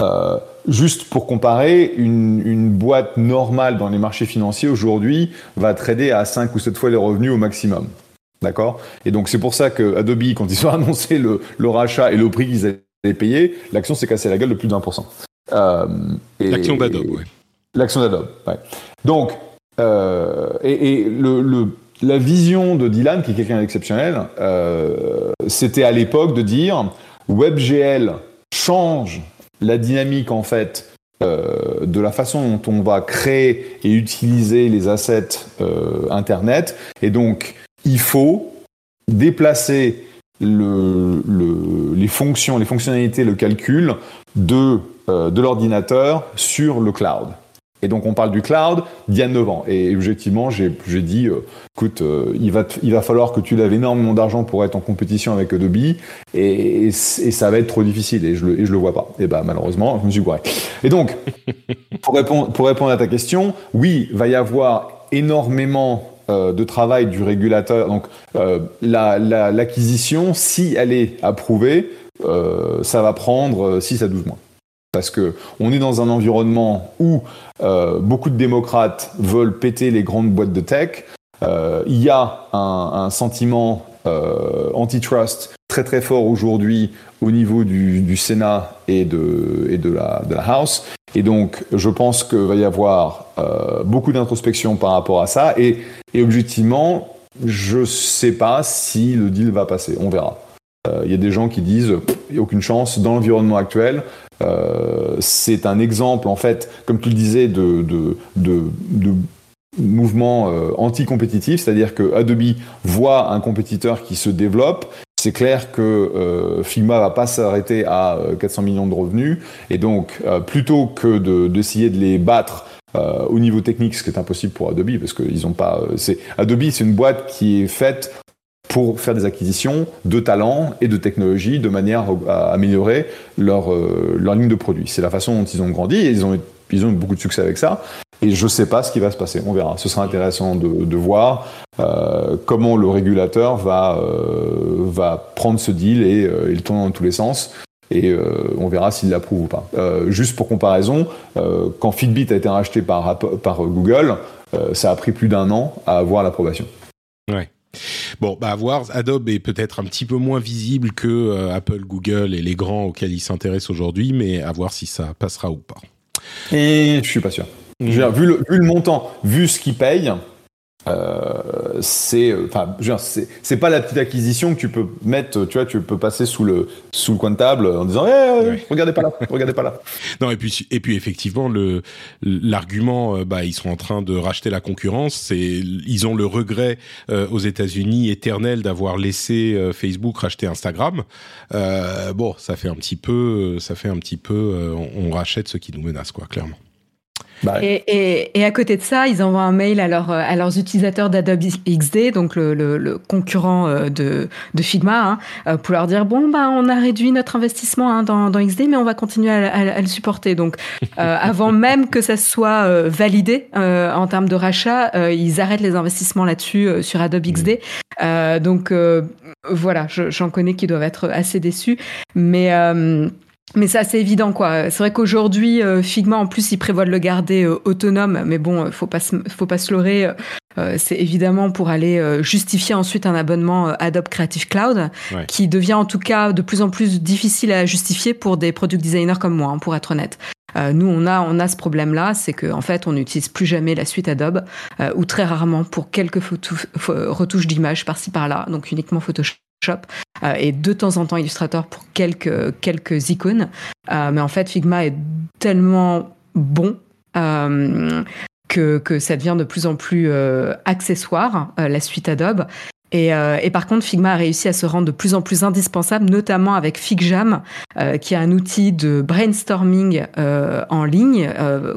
Euh, juste pour comparer, une, une, boîte normale dans les marchés financiers aujourd'hui va trader à 5 ou 7 fois les revenus au maximum. D'accord? Et donc c'est pour ça que Adobe, quand ils ont annoncé le, le rachat et le prix qu'ils allaient payer, l'action s'est cassée la gueule de plus pour cent. Euh, l'action d'Adobe, oui. L'action d'Adobe, ouais. Donc, et, le, la vision de Dylan, qui est quelqu'un d'exceptionnel, c'était à l'époque de dire WebGL change la dynamique en fait euh, de la façon dont on va créer et utiliser les assets euh, Internet. Et donc, il faut déplacer le, les fonctions, les fonctionnalités, le calcul euh, de l'ordinateur sur le cloud. Et donc on parle du cloud d'il y a 9 ans. Et objectivement, j'ai dit, euh, écoute, euh, il, va il va falloir que tu lèves énormément d'argent pour être en compétition avec Adobe, et, et, ça va être trop difficile, et je le, et je le vois pas. Et bah malheureusement, je me suis gouré. Et donc, pour répondre, pour répondre à ta question, oui, va y avoir énormément euh, de travail du régulateur. Donc l'acquisition, la, si elle est approuvée, ça va prendre 6 à 12 mois. Parce que on est dans un environnement où euh, beaucoup de démocrates veulent péter les grandes boîtes de tech. Euh, il y a un, sentiment euh, antitrust très très fort aujourd'hui au niveau du, Sénat et de, la, House. Et donc, je pense qu'il va y avoir beaucoup d'introspection par rapport à ça. Et, objectivement, je sais pas si le deal va passer. On verra. Il y a des gens qui disent il n'y a aucune chance dans l'environnement actuel. Euh, c'est un exemple, en fait, comme tu le disais, de, mouvement euh, anti-compétitif, c'est-à-dire que Adobe voit un compétiteur qui se développe. C'est clair que euh, Figma va pas s'arrêter à 400 millions de revenus, et donc plutôt que d'essayer de, les battre au niveau technique, ce qui est impossible pour Adobe, parce qu'ils ont pas. Adobe, c'est une boîte qui est faite pour faire des acquisitions de talents et de technologies de manière à améliorer leur, euh, leur ligne de produits. C'est la façon dont ils ont grandi et ils ont, ils ont eu beaucoup de succès avec ça. Et je ne sais pas ce qui va se passer, on verra. Ce sera intéressant de, de voir euh, comment le régulateur va, euh, va prendre ce deal et, euh, le tourner dans tous les sens. Et euh, on verra s'il l'approuve ou pas. juste pour comparaison, quand Fitbit a été racheté par, par Google, ça a pris plus d'un an à avoir l'approbation. Ouais. Bon, bah à voir. Adobe est peut-être un petit peu moins visible que euh, Apple, Google et les grands auxquels ils s'intéressent aujourd'hui, mais à voir si ça passera ou pas. Et je suis pas sûr. Vu, le, montant, vu ce qu'ils payent, euh, c'est euh, enfin c'est pas la petite acquisition que tu peux mettre tu vois tu peux passer sous le sous le coin de table en disant eh, regardez pas là regardez pas là. Non et puis et puis effectivement le l'argument euh, bah ils sont en train de racheter la concurrence c'est ils ont le regret aux États-Unis éternel d'avoir laissé Facebook racheter Instagram. Bon ça fait un petit peu ça fait un petit peu on, on rachète ce qui nous menace quoi clairement bah et, et, et, à côté de ça, ils envoient un mail à, leur, à leurs utilisateurs d'Adobe XD, donc le, le, le concurrent euh, de, de Figma, hein, euh, pour leur dire bon bah on a réduit notre investissement hein, dans, dans, XD, mais on va continuer à, à, à le supporter. Donc euh, avant même que ça soit euh, validé euh, en termes de rachat, ils arrêtent les investissements là-dessus sur Adobe XD. donc voilà, j'en connais qui doivent être assez déçus, mais mais c'est assez évident, quoi. C'est vrai qu'aujourd'hui, euh, Figma, en plus, il prévoit de le garder euh, autonome, mais bon, euh, faut pas faut pas se leurrer. c'est évidemment pour aller justifier ensuite un abonnement Adobe Creative Cloud, qui devient en tout cas de plus en plus difficile à justifier pour des product designers comme moi, hein, pour être honnête. nous, on a, on a ce problème-là, c'est qu'en en fait, on n'utilise plus jamais la suite Adobe, ou très rarement pour quelques retouches d'images par-ci par-là, donc uniquement Photoshop. Euh, et de temps en temps Illustrator pour quelques, icônes. Euh, mais en fait, Figma est tellement bon euh, que, ça devient de plus en plus accessoire, la suite Adobe. Et, par contre, Figma a réussi à se rendre de plus en plus indispensable, notamment avec FigJam, qui est un outil de brainstorming en ligne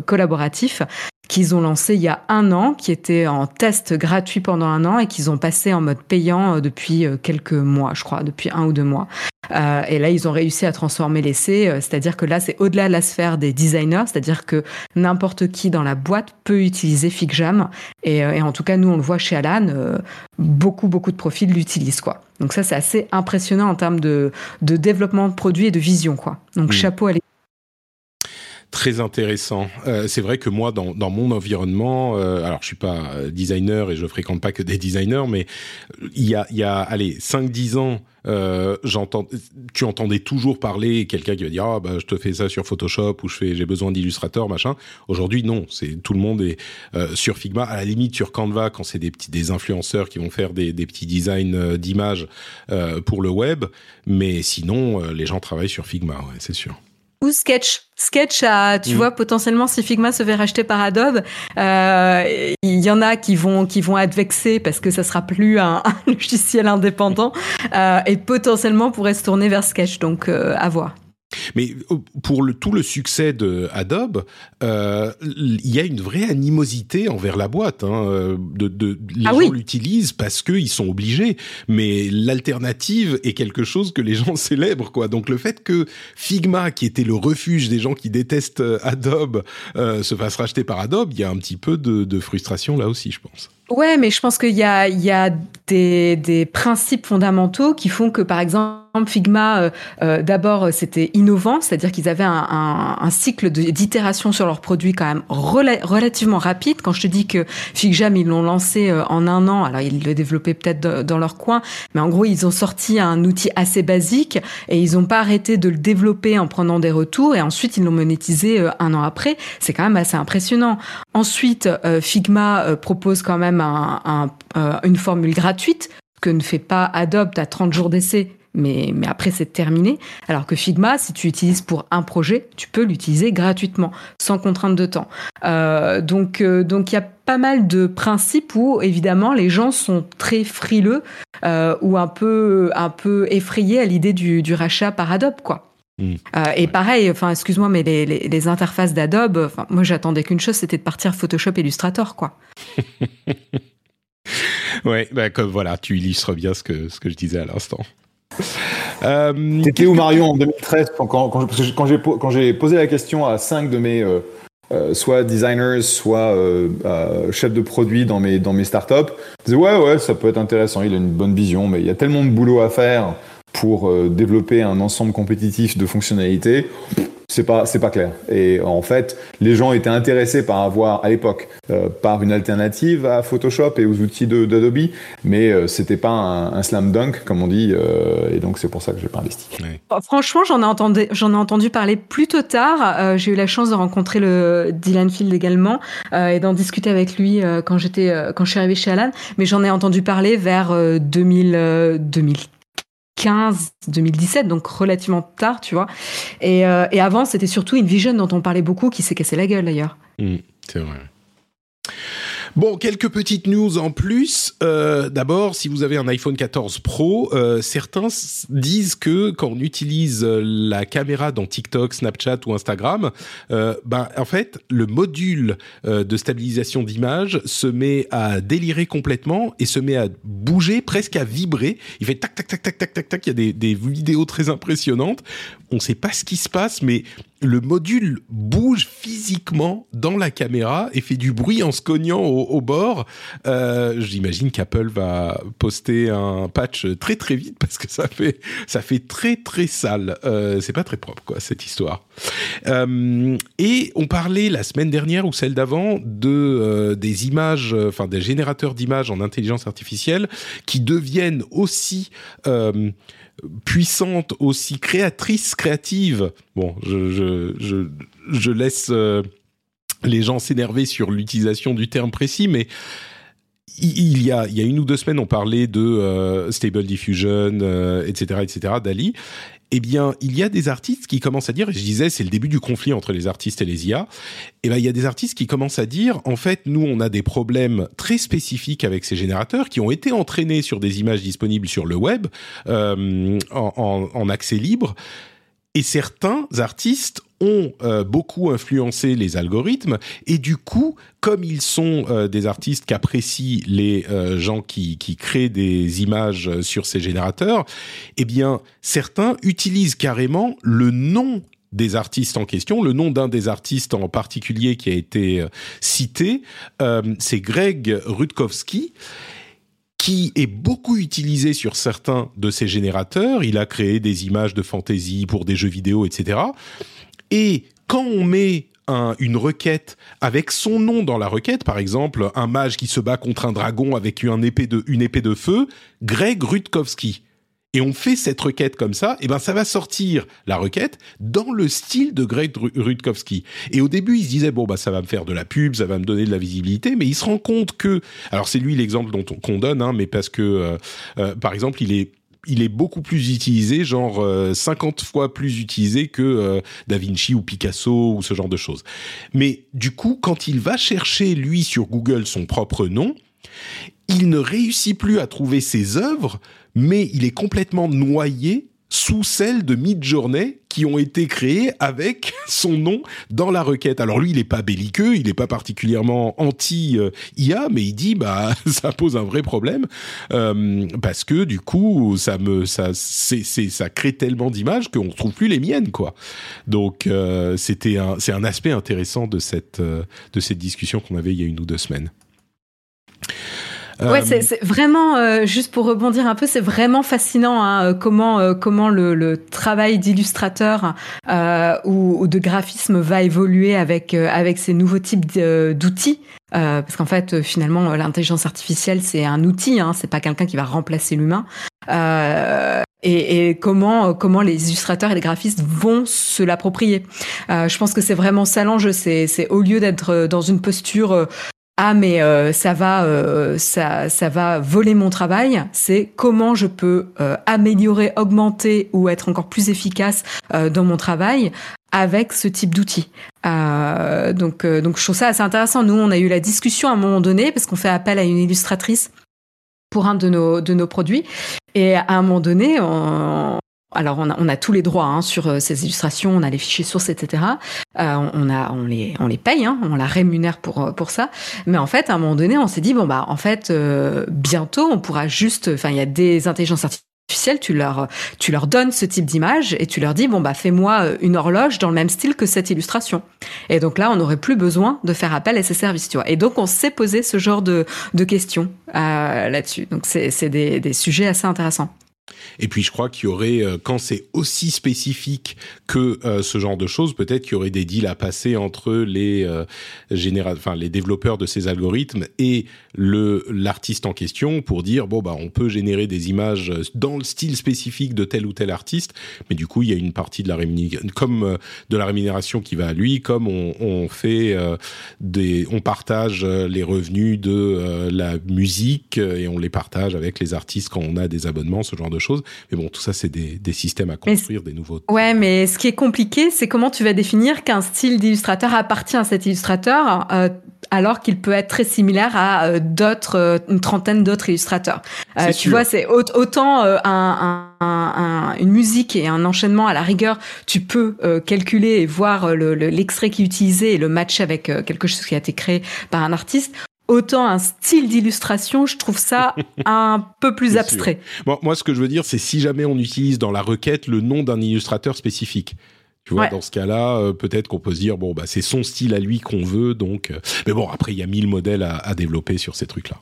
collaboratif qu'ils ont lancé il y a un an, qui était en test gratuit pendant un an et qu'ils ont passé en mode payant depuis quelques mois, je crois, depuis un ou deux mois. Euh, et là, ils ont réussi à transformer l'essai, euh, c'est-à-dire que là, c'est au-delà de la sphère des designers, c'est-à-dire que n'importe qui dans la boîte peut utiliser FigJam. Et, euh, et, en tout cas, nous, on le voit chez Alan, beaucoup, beaucoup de profils l'utilisent, quoi. Donc ça, c'est assez impressionnant en termes de, de développement de produits et de vision, quoi. Donc chapeau à Très intéressant. Euh, c'est vrai que moi, dans, dans mon environnement, euh, alors je suis pas designer et je fréquente pas que des designers, mais il y a, y a, allez, 5-10 ans, euh, j'entends, tu entendais toujours parler quelqu'un qui va dire ah bah je te fais ça sur Photoshop ou je fais j'ai besoin d'illustrateurs machin. Aujourd'hui non, c'est tout le monde est euh, sur Figma. À la limite sur Canva quand c'est des petits des influenceurs qui vont faire des, des petits designs euh, d'images euh, pour le web, mais sinon les gens travaillent sur Figma, ouais, c'est sûr ou Sketch. Sketch a, tu mm. vois, potentiellement, si Figma se fait racheter par Adobe, euh, il y en a qui vont, qui vont être vexés parce que ça sera plus un, logiciel indépendant euh, et potentiellement pourrait se tourner vers Sketch. Donc, euh, à voir. Mais euh, pour le, tout le succès de Adobe, euh, il y a une vraie animosité envers la boîte. Hein, euh, de, de, les ah gens l'utilisent parce qu'ils sont obligés. Mais l'alternative est quelque chose que les gens célèbrent. Quoi. Donc le fait que Figma, qui était le refuge des gens qui détestent Adobe, euh, se fasse racheter par Adobe, il y a un petit peu de, de frustration là aussi, je pense. Ouais, mais je pense qu'il y a, il y a des, des principes fondamentaux qui font que, par exemple, Figma, euh, euh, d'abord, c'était innovant, c'est-à-dire qu'ils avaient un, un, un cycle d'itération sur leurs produits quand même relativement rapide. Quand je te dis que FigJam, ils l'ont lancé euh, en un an, alors ils le développaient peut-être dans leur coin, mais en gros, ils ont sorti un outil assez basique et ils n'ont pas arrêté de le développer en prenant des retours et ensuite ils l'ont monétisé un an après. C'est quand même assez impressionnant. Ensuite, Figma propose quand même un, une formule gratuite que ne fait pas Adobe. à 30 jours d'essai mais, mais après c'est terminé. Alors que Figma, si tu utilises pour un projet, tu peux l'utiliser gratuitement, sans contrainte de temps. Euh, donc euh, donc il y a pas mal de principes où évidemment les gens sont très frileux euh, ou un peu un peu effrayés à l'idée du, du rachat par Adobe quoi. Mmh. Euh, et pareil, enfin, excuse-moi, mais les, les, les interfaces d'Adobe, moi j'attendais qu'une chose, c'était de partir Photoshop Illustrator, quoi. ouais, bah, comme voilà, tu illustres bien ce que, ce que je disais à l'instant. Euh, T'étais où Marion en 2013 quand, quand, quand j'ai posé la question à cinq de mes euh, euh, soit designers, soit euh, chefs de produit dans mes, dans mes startups, je disais ouais ouais ça peut être intéressant, il a une bonne vision, mais il y a tellement de boulot à faire pour euh, développer un ensemble compétitif de fonctionnalités c'est pas c'est pas clair. Et en fait, les gens étaient intéressés par avoir à l'époque euh, par une alternative à Photoshop et aux outils d'Adobe, mais euh, c'était pas un, un, slam dunk comme on dit, euh, et donc c'est pour ça que j'ai pas investi. Oh, franchement, j'en ai entendu j'en ai entendu parler plutôt tard. Euh, j'ai eu la chance de rencontrer le Dylan Field également euh, et d'en discuter avec lui quand j'étais quand je suis arrivée chez Alan, mais j'en ai entendu parler vers 2000 2000 2015, 2017, donc relativement tard, tu vois. Et, euh, et avant, c'était surtout Invision dont on parlait beaucoup, qui s'est cassé la gueule d'ailleurs. Mmh, c'est vrai. Bon, quelques petites news en plus. Euh, D'abord, si vous avez un iPhone 14 Pro, euh, certains disent que quand on utilise la caméra dans TikTok, Snapchat ou Instagram, euh, ben en fait, le module euh, de stabilisation d'image se met à délirer complètement et se met à bouger, presque à vibrer. Il fait tac tac tac tac tac tac tac. Il y a des, des vidéos très impressionnantes. On ne sait pas ce qui se passe, mais le module bouge physiquement dans la caméra et fait du bruit en se cognant au, bord. Euh, J'imagine qu'Apple va poster un patch très très vite parce que ça fait ça fait très très sale. Euh, C'est pas très propre quoi cette histoire. Euh, et on parlait la semaine dernière ou celle d'avant de des images, enfin des générateurs d'images en intelligence artificielle qui deviennent aussi puissante, aussi créatrice, créative. Bon, je, je, je, je laisse euh, les gens s'énerver sur l'utilisation du terme précis, mais il y a, il y a une ou deux semaines, on parlait de euh, Stable Diffusion, euh, etc., etc., d'Ali eh bien, il y a des artistes qui commencent à dire, et je disais, c'est le début du conflit entre les artistes et les IA, eh bien, il y a des artistes qui commencent à dire, en fait, nous, on a des problèmes très spécifiques avec ces générateurs qui ont été entraînés sur des images disponibles sur le web, euh, en, accès libre, et certains artistes euh, beaucoup influencé les algorithmes et du coup, comme ils sont euh, des artistes qu'apprécient les euh, gens qui, qui créent des images sur ces générateurs, eh bien, certains utilisent carrément le nom des artistes en question. Le nom d'un des artistes en particulier qui a été cité, c'est Greg Rutkowski qui est beaucoup utilisé sur certains de ces générateurs. Il a créé des images de fantasy pour des jeux vidéo, etc. Et quand on met une requête avec son nom dans la requête, par exemple un mage qui se bat contre un dragon avec une épée de, feu, Greg Rutkowski et on fait cette requête comme ça, et ben ça va sortir la requête dans le style de Greg Rutkowski. Et au début, il se disait bon bah ça va me faire de la pub, ça va me donner de la visibilité, mais il se rend compte que alors c'est lui l'exemple dont qu'on donne, hein, mais parce que euh, euh, par exemple il est il est beaucoup plus utilisé, genre 50 euh, fois plus utilisé que Da Vinci ou Picasso ou ce genre de choses. Mais du coup, quand il va chercher lui sur Google son propre nom, il ne réussit plus à trouver ses œuvres mais il est complètement noyé sous celles de Midjourney qui ont été créées avec son nom dans la requête. Alors lui, il n'est pas belliqueux, il n'est pas particulièrement anti-IA, mais il dit bah ça pose un vrai problème euh, parce que du coup ça me ça c'est ça crée tellement d'images qu'on ne trouve plus les miennes quoi. Donc euh, c'était un c'est un aspect intéressant de cette euh, de cette discussion qu'on avait il y a une ou deux semaines. Ouais, euh, c'est vraiment, euh, juste pour rebondir un peu, c'est vraiment fascinant hein, euh, comment, comment le, le travail d'illustrateur ou, ou, de graphisme va évoluer avec, avec ces nouveaux types d'outils. parce qu'en fait, finalement, l'intelligence artificielle, c'est un outil, hein, c'est pas quelqu'un qui va remplacer l'humain. Et, et, comment comment les illustrateurs et les graphistes vont se l'approprier. Euh, je pense que c'est vraiment ça l'enjeu. C'est au lieu d'être dans une posture ah mais euh, ça va euh, ça ça va voler mon travail. C'est comment je peux euh, améliorer augmenter ou être encore plus efficace dans mon travail avec ce type d'outils. Donc donc je trouve ça assez intéressant. Nous on a eu la discussion à un moment donné parce qu'on fait appel à une illustratrice pour un de nos de nos produits. Et à un moment donné on, alors on a, on a, tous les droits hein, sur euh, ces illustrations, on a les fichiers sources, etc. Euh, on a, on les, on les paye, hein, on la rémunère pour euh, pour ça. Mais en fait, à un moment donné, on s'est dit bon bah en fait, bientôt, on pourra juste, enfin il y a des intelligences artificielles, tu leur, tu leur donnes ce type d'image et tu leur dis bon bah fais-moi une horloge dans le même style que cette illustration. Et donc là, on n'aurait plus besoin de faire appel à ces services, tu vois. Et donc on s'est posé ce genre de, de questions là-dessus. Donc c'est des, des sujets assez intéressants. Et puis je crois qu'il y aurait, euh, quand c'est aussi spécifique que euh, ce genre de choses, peut-être qu'il y aurait des deals à passer entre les euh, les développeurs de ces algorithmes et l'artiste en question pour dire bon bah on peut générer des images dans le style spécifique de tel ou tel artiste, mais du coup il y a une partie de la rémunération, comme de la rémunération qui va à lui, comme on, on fait des, on partage les revenus de la musique et on les partage avec les artistes quand on a des abonnements, ce genre de choses. Mais bon, tout ça, c'est des, des, systèmes à construire, des nouveaux. Ouais, mais ce qui est compliqué, c'est comment tu vas définir qu'un style d'illustrateur appartient à cet illustrateur. Euh, alors qu'il peut être très similaire à euh, d'autres, euh, une trentaine d'autres illustrateurs. Euh, tu vois, c'est autant un, un, un, une musique et un enchaînement à la rigueur, tu peux calculer et voir l'extrait le, qui est utilisé et le matcher avec quelque chose qui a été créé par un artiste. Autant un style d'illustration, je trouve ça un peu plus abstrait. Bon, moi, ce que je veux dire, c'est si jamais on utilise dans la requête le nom d'un illustrateur spécifique. Tu vois, dans ce cas-là, euh, peut-être qu'on peut se dire bon bah c'est son style à lui qu'on veut, donc. Euh, mais bon, après il y a mille modèles à, à développer sur ces trucs-là.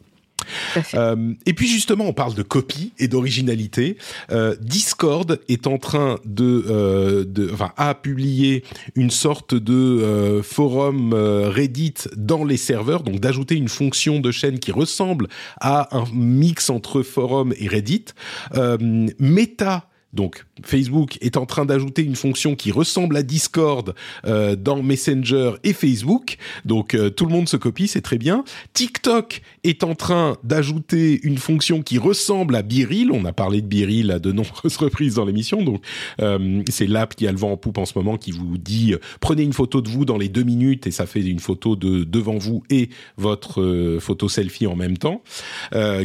Euh, et puis justement, on parle de copie et d'originalité. Euh, Discord est en train de, euh, de, enfin, a publié une sorte de euh, forum Reddit dans les serveurs, donc d'ajouter une fonction de chaîne qui ressemble à un mix entre forum et Reddit. Meta donc Facebook est en train d'ajouter une fonction qui ressemble à Discord euh, dans Messenger et Facebook. Donc euh, tout le monde se copie, c'est très bien. TikTok est en train d'ajouter une fonction qui ressemble à Biril. On a parlé de Biril à de nombreuses reprises dans l'émission. Donc euh, c'est l'app qui a le vent en poupe en ce moment qui vous dit prenez une photo de vous dans les deux minutes et ça fait une photo de devant vous et votre photo selfie en même temps,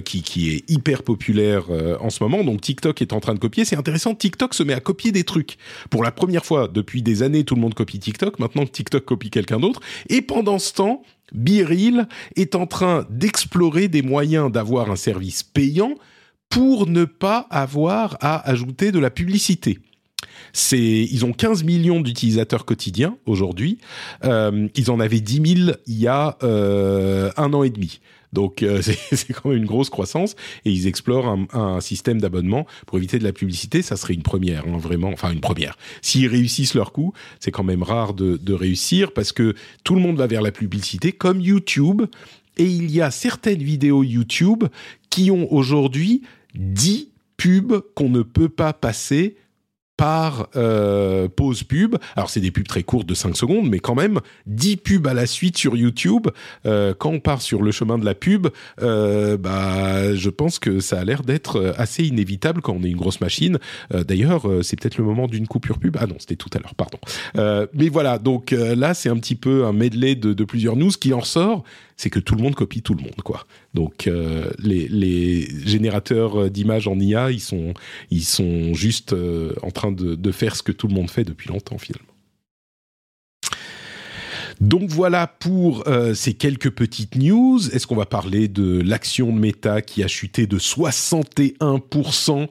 qui, qui est hyper populaire en ce moment. Donc TikTok est en train de copier. C'est intéressant TikTok se met à copier des trucs. Pour la première fois depuis des années, tout le monde copie TikTok. Maintenant, TikTok copie quelqu'un d'autre. Et pendant ce temps, Biril est en train d'explorer des moyens d'avoir un service payant pour ne pas avoir à ajouter de la publicité. C'est, ils ont 15 millions d'utilisateurs quotidiens aujourd'hui. Euh, ils en avaient 10 000 il y a euh, un an et demi. Donc euh, c'est quand même une grosse croissance et ils explorent un, système d'abonnement pour éviter de la publicité. Ça serait une première, hein, vraiment, enfin une première. S'ils réussissent leur coup, c'est quand même rare de, de réussir parce que tout le monde va vers la publicité, comme YouTube. Et il y a certaines vidéos YouTube qui ont aujourd'hui 10 pubs qu'on ne peut pas passer par euh, pause pub. Alors c'est des pubs très courtes de 5 secondes, mais quand même 10 pubs à la suite sur YouTube. Euh, quand on part sur le chemin de la pub, euh, bah je pense que ça a l'air d'être assez inévitable quand on est une grosse machine. Euh, D'ailleurs, euh, c'est peut-être le moment d'une coupure pub. Ah non, c'était tout à l'heure, pardon. Mais voilà, donc là c'est un petit peu un medley de, de plusieurs news qui en ressort, c'est que tout le monde copie tout le monde, quoi. Donc euh, les, générateurs d'images en IA, ils sont ils sont juste euh, en train de, faire ce que tout le monde fait depuis longtemps finalement. Donc voilà pour euh, ces quelques petites news. Est-ce qu'on va parler de l'action de Meta qui a chuté de 61%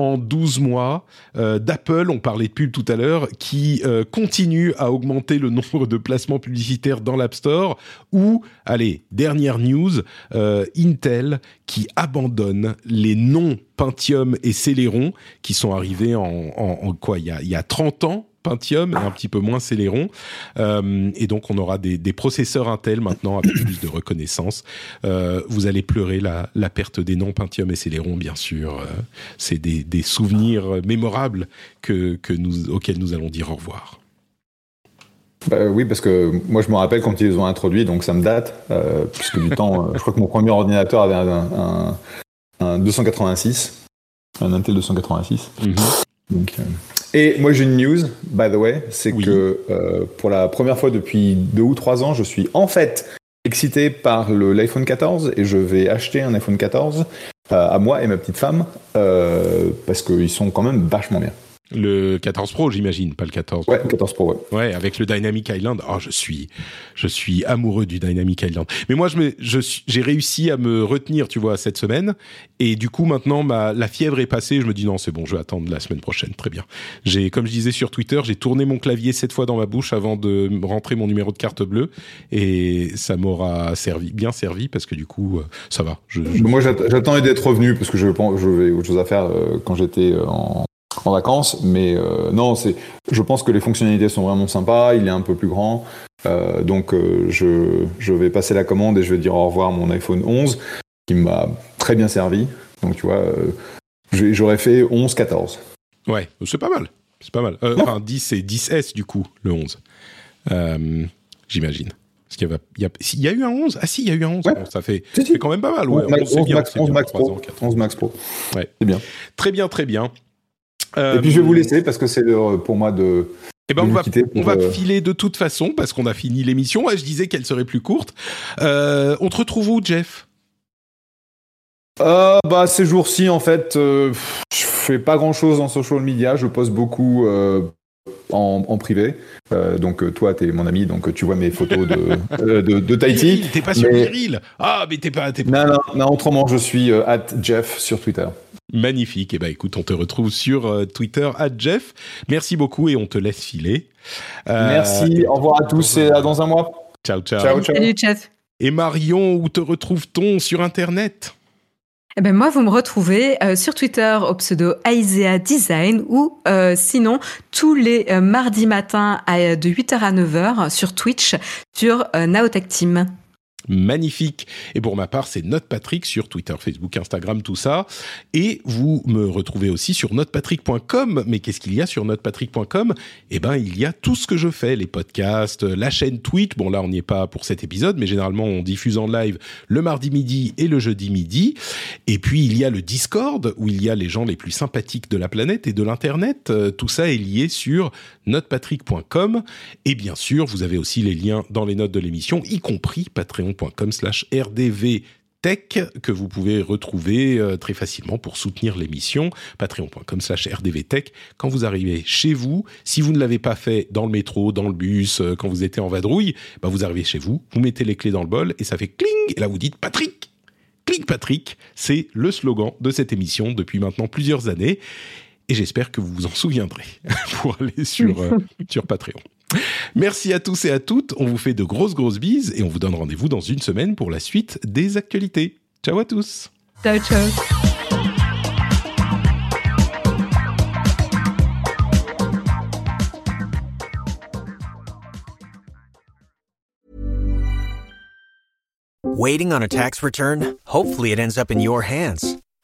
en 12 mois euh, D'Apple, on parlait de pub tout à l'heure, qui euh, continue à augmenter le nombre de placements publicitaires dans l'App Store. Ou, allez, dernière news, euh, Intel qui abandonne les noms Pentium et Celeron qui sont arrivés en, en, quoi il y, a, il y a 30 ans Pentium et un petit peu moins Celeron. Euh, et donc, on aura des, des, processeurs Intel maintenant avec plus de reconnaissance. Euh, vous allez pleurer la, la, perte des noms Pentium et Celeron, bien sûr. Euh, c'est des, des, souvenirs mémorables que, que nous, auxquels nous allons dire au revoir. Bah, oui, parce que moi, je me rappelle quand ils les ont introduits, donc ça me date, puisque du temps, je crois que mon premier ordinateur avait un, un, un 286, un Intel 286. Mm -hmm. donc, et moi j'ai une news, by the way, c'est oui. que euh, pour la première fois depuis deux ou trois ans, je suis en fait excité par l'iPhone 14 et je vais acheter un iPhone 14 euh, à moi et ma petite femme euh, parce qu'ils sont quand même vachement bien. Le 14 Pro, j'imagine, pas le 14. Ouais, le 14 Pro, ouais. Ouais, avec le Dynamic Island. Oh, je suis, je suis amoureux du Dynamic Island. Mais moi, je me, je j'ai réussi à me retenir, tu vois, cette semaine. Et du coup, maintenant, ma, la fièvre est passée. Je me dis non, c'est bon, je vais attendre la semaine prochaine. Très bien. J'ai, comme je disais sur Twitter, j'ai tourné mon clavier sept fois dans ma bouche avant de rentrer mon numéro de carte bleue. Et ça m'aura servi, bien servi, parce que du coup, ça va. Je, je... Moi, j'attendais d'être revenu, parce que je je vais autre chose à faire quand j'étais en en vacances, mais euh, non, c'est. Je pense que les fonctionnalités sont vraiment sympas. Il est un peu plus grand, euh, donc euh, je, je vais passer la commande et je vais dire au revoir à mon iPhone 11 qui m'a très bien servi. Donc tu vois, j'aurais fait 11, 14. Ouais, c'est pas mal. C'est pas mal. enfin, 10 et 10S du coup, le 11. J'imagine. Parce qu'il y, il, y a, il y a eu un 11 Ah si, il y a eu un 11. Ouais. Bon, ça fait, si, si. fait quand même pas mal. Ouais, 11, 11, 11 bien, Max, 11 bien, Max Pro. Ans, 11 Max Pro. Ouais. C'est bien. Très bien, très bien. Euh, et puis je vais vous laisser parce que c'est l'heure pour moi de. Eh ben on va, on va euh... filer de toute façon parce qu'on a fini l'émission. Je disais qu'elle serait plus courte. Euh, on te retrouve où, Jeff? Bah ces jours-ci en fait, je fais pas grand-chose en social media. Je poste beaucoup en, en, privé. Euh, donc toi, t'es mon ami, donc tu vois mes photos de euh, de, de Tahiti. T'es pas sur mais... Viril Ah, mais t'es pas, pas. Non, non, non. Autrement, je suis at Jeff sur Twitter. Magnifique. Et eh ben écoute, on te retrouve sur euh, Twitter à Jeff. Merci beaucoup et on te laisse filer. Euh, Merci. Au revoir à tous et à dans un mois. Ciao, ciao. ciao, ciao. Salut, Jeff. Et Marion, où te retrouve-t-on sur Internet? Eh ben moi, vous me retrouvez euh, sur Twitter au pseudo Aisea Design ou euh, sinon tous les euh, mardis matins à, de 8h à 9h sur Twitch sur Naotech Team magnifique. Et pour ma part, c'est Note Patrick sur Twitter, Facebook, Instagram, tout ça. Et vous me retrouvez aussi sur notepatrick.com. Mais qu'est-ce qu'il y a sur notepatrick.com Eh ben, il y a tout ce que je fais, les podcasts, la chaîne Twitch. Bon, là, on n'y est pas pour cet épisode, mais généralement, on diffuse en live le mardi midi et le jeudi midi. Et puis, il y a le Discord, où il y a les gens les plus sympathiques de la planète et de l'Internet. Tout ça est lié sur notepatrick.com. Et bien sûr, vous avez aussi les liens dans les notes de l'émission, y compris Patreon patreon.com slash rdv tech que vous pouvez retrouver euh, très facilement pour soutenir l'émission. Patreon.com slash rdvtech. Quand vous arrivez chez vous si vous ne l'avez pas fait dans le métro dans le bus euh, quand vous étiez en vadrouille bah vous arrivez chez vous vous mettez les clés dans le bol et ça fait cling et là vous dites Patrick! Cling Patrick! C'est le slogan de cette émission depuis maintenant plusieurs années et j'espère que vous vous en souviendrez pour aller sur, sur Patreon. Merci à tous et à toutes. On vous fait de grosses, grosses bises et on vous donne rendez-vous dans une semaine pour la suite des actualités. Ciao à tous. Ciao, ciao. Waiting on a tax return? Hopefully, it ends up in your hands.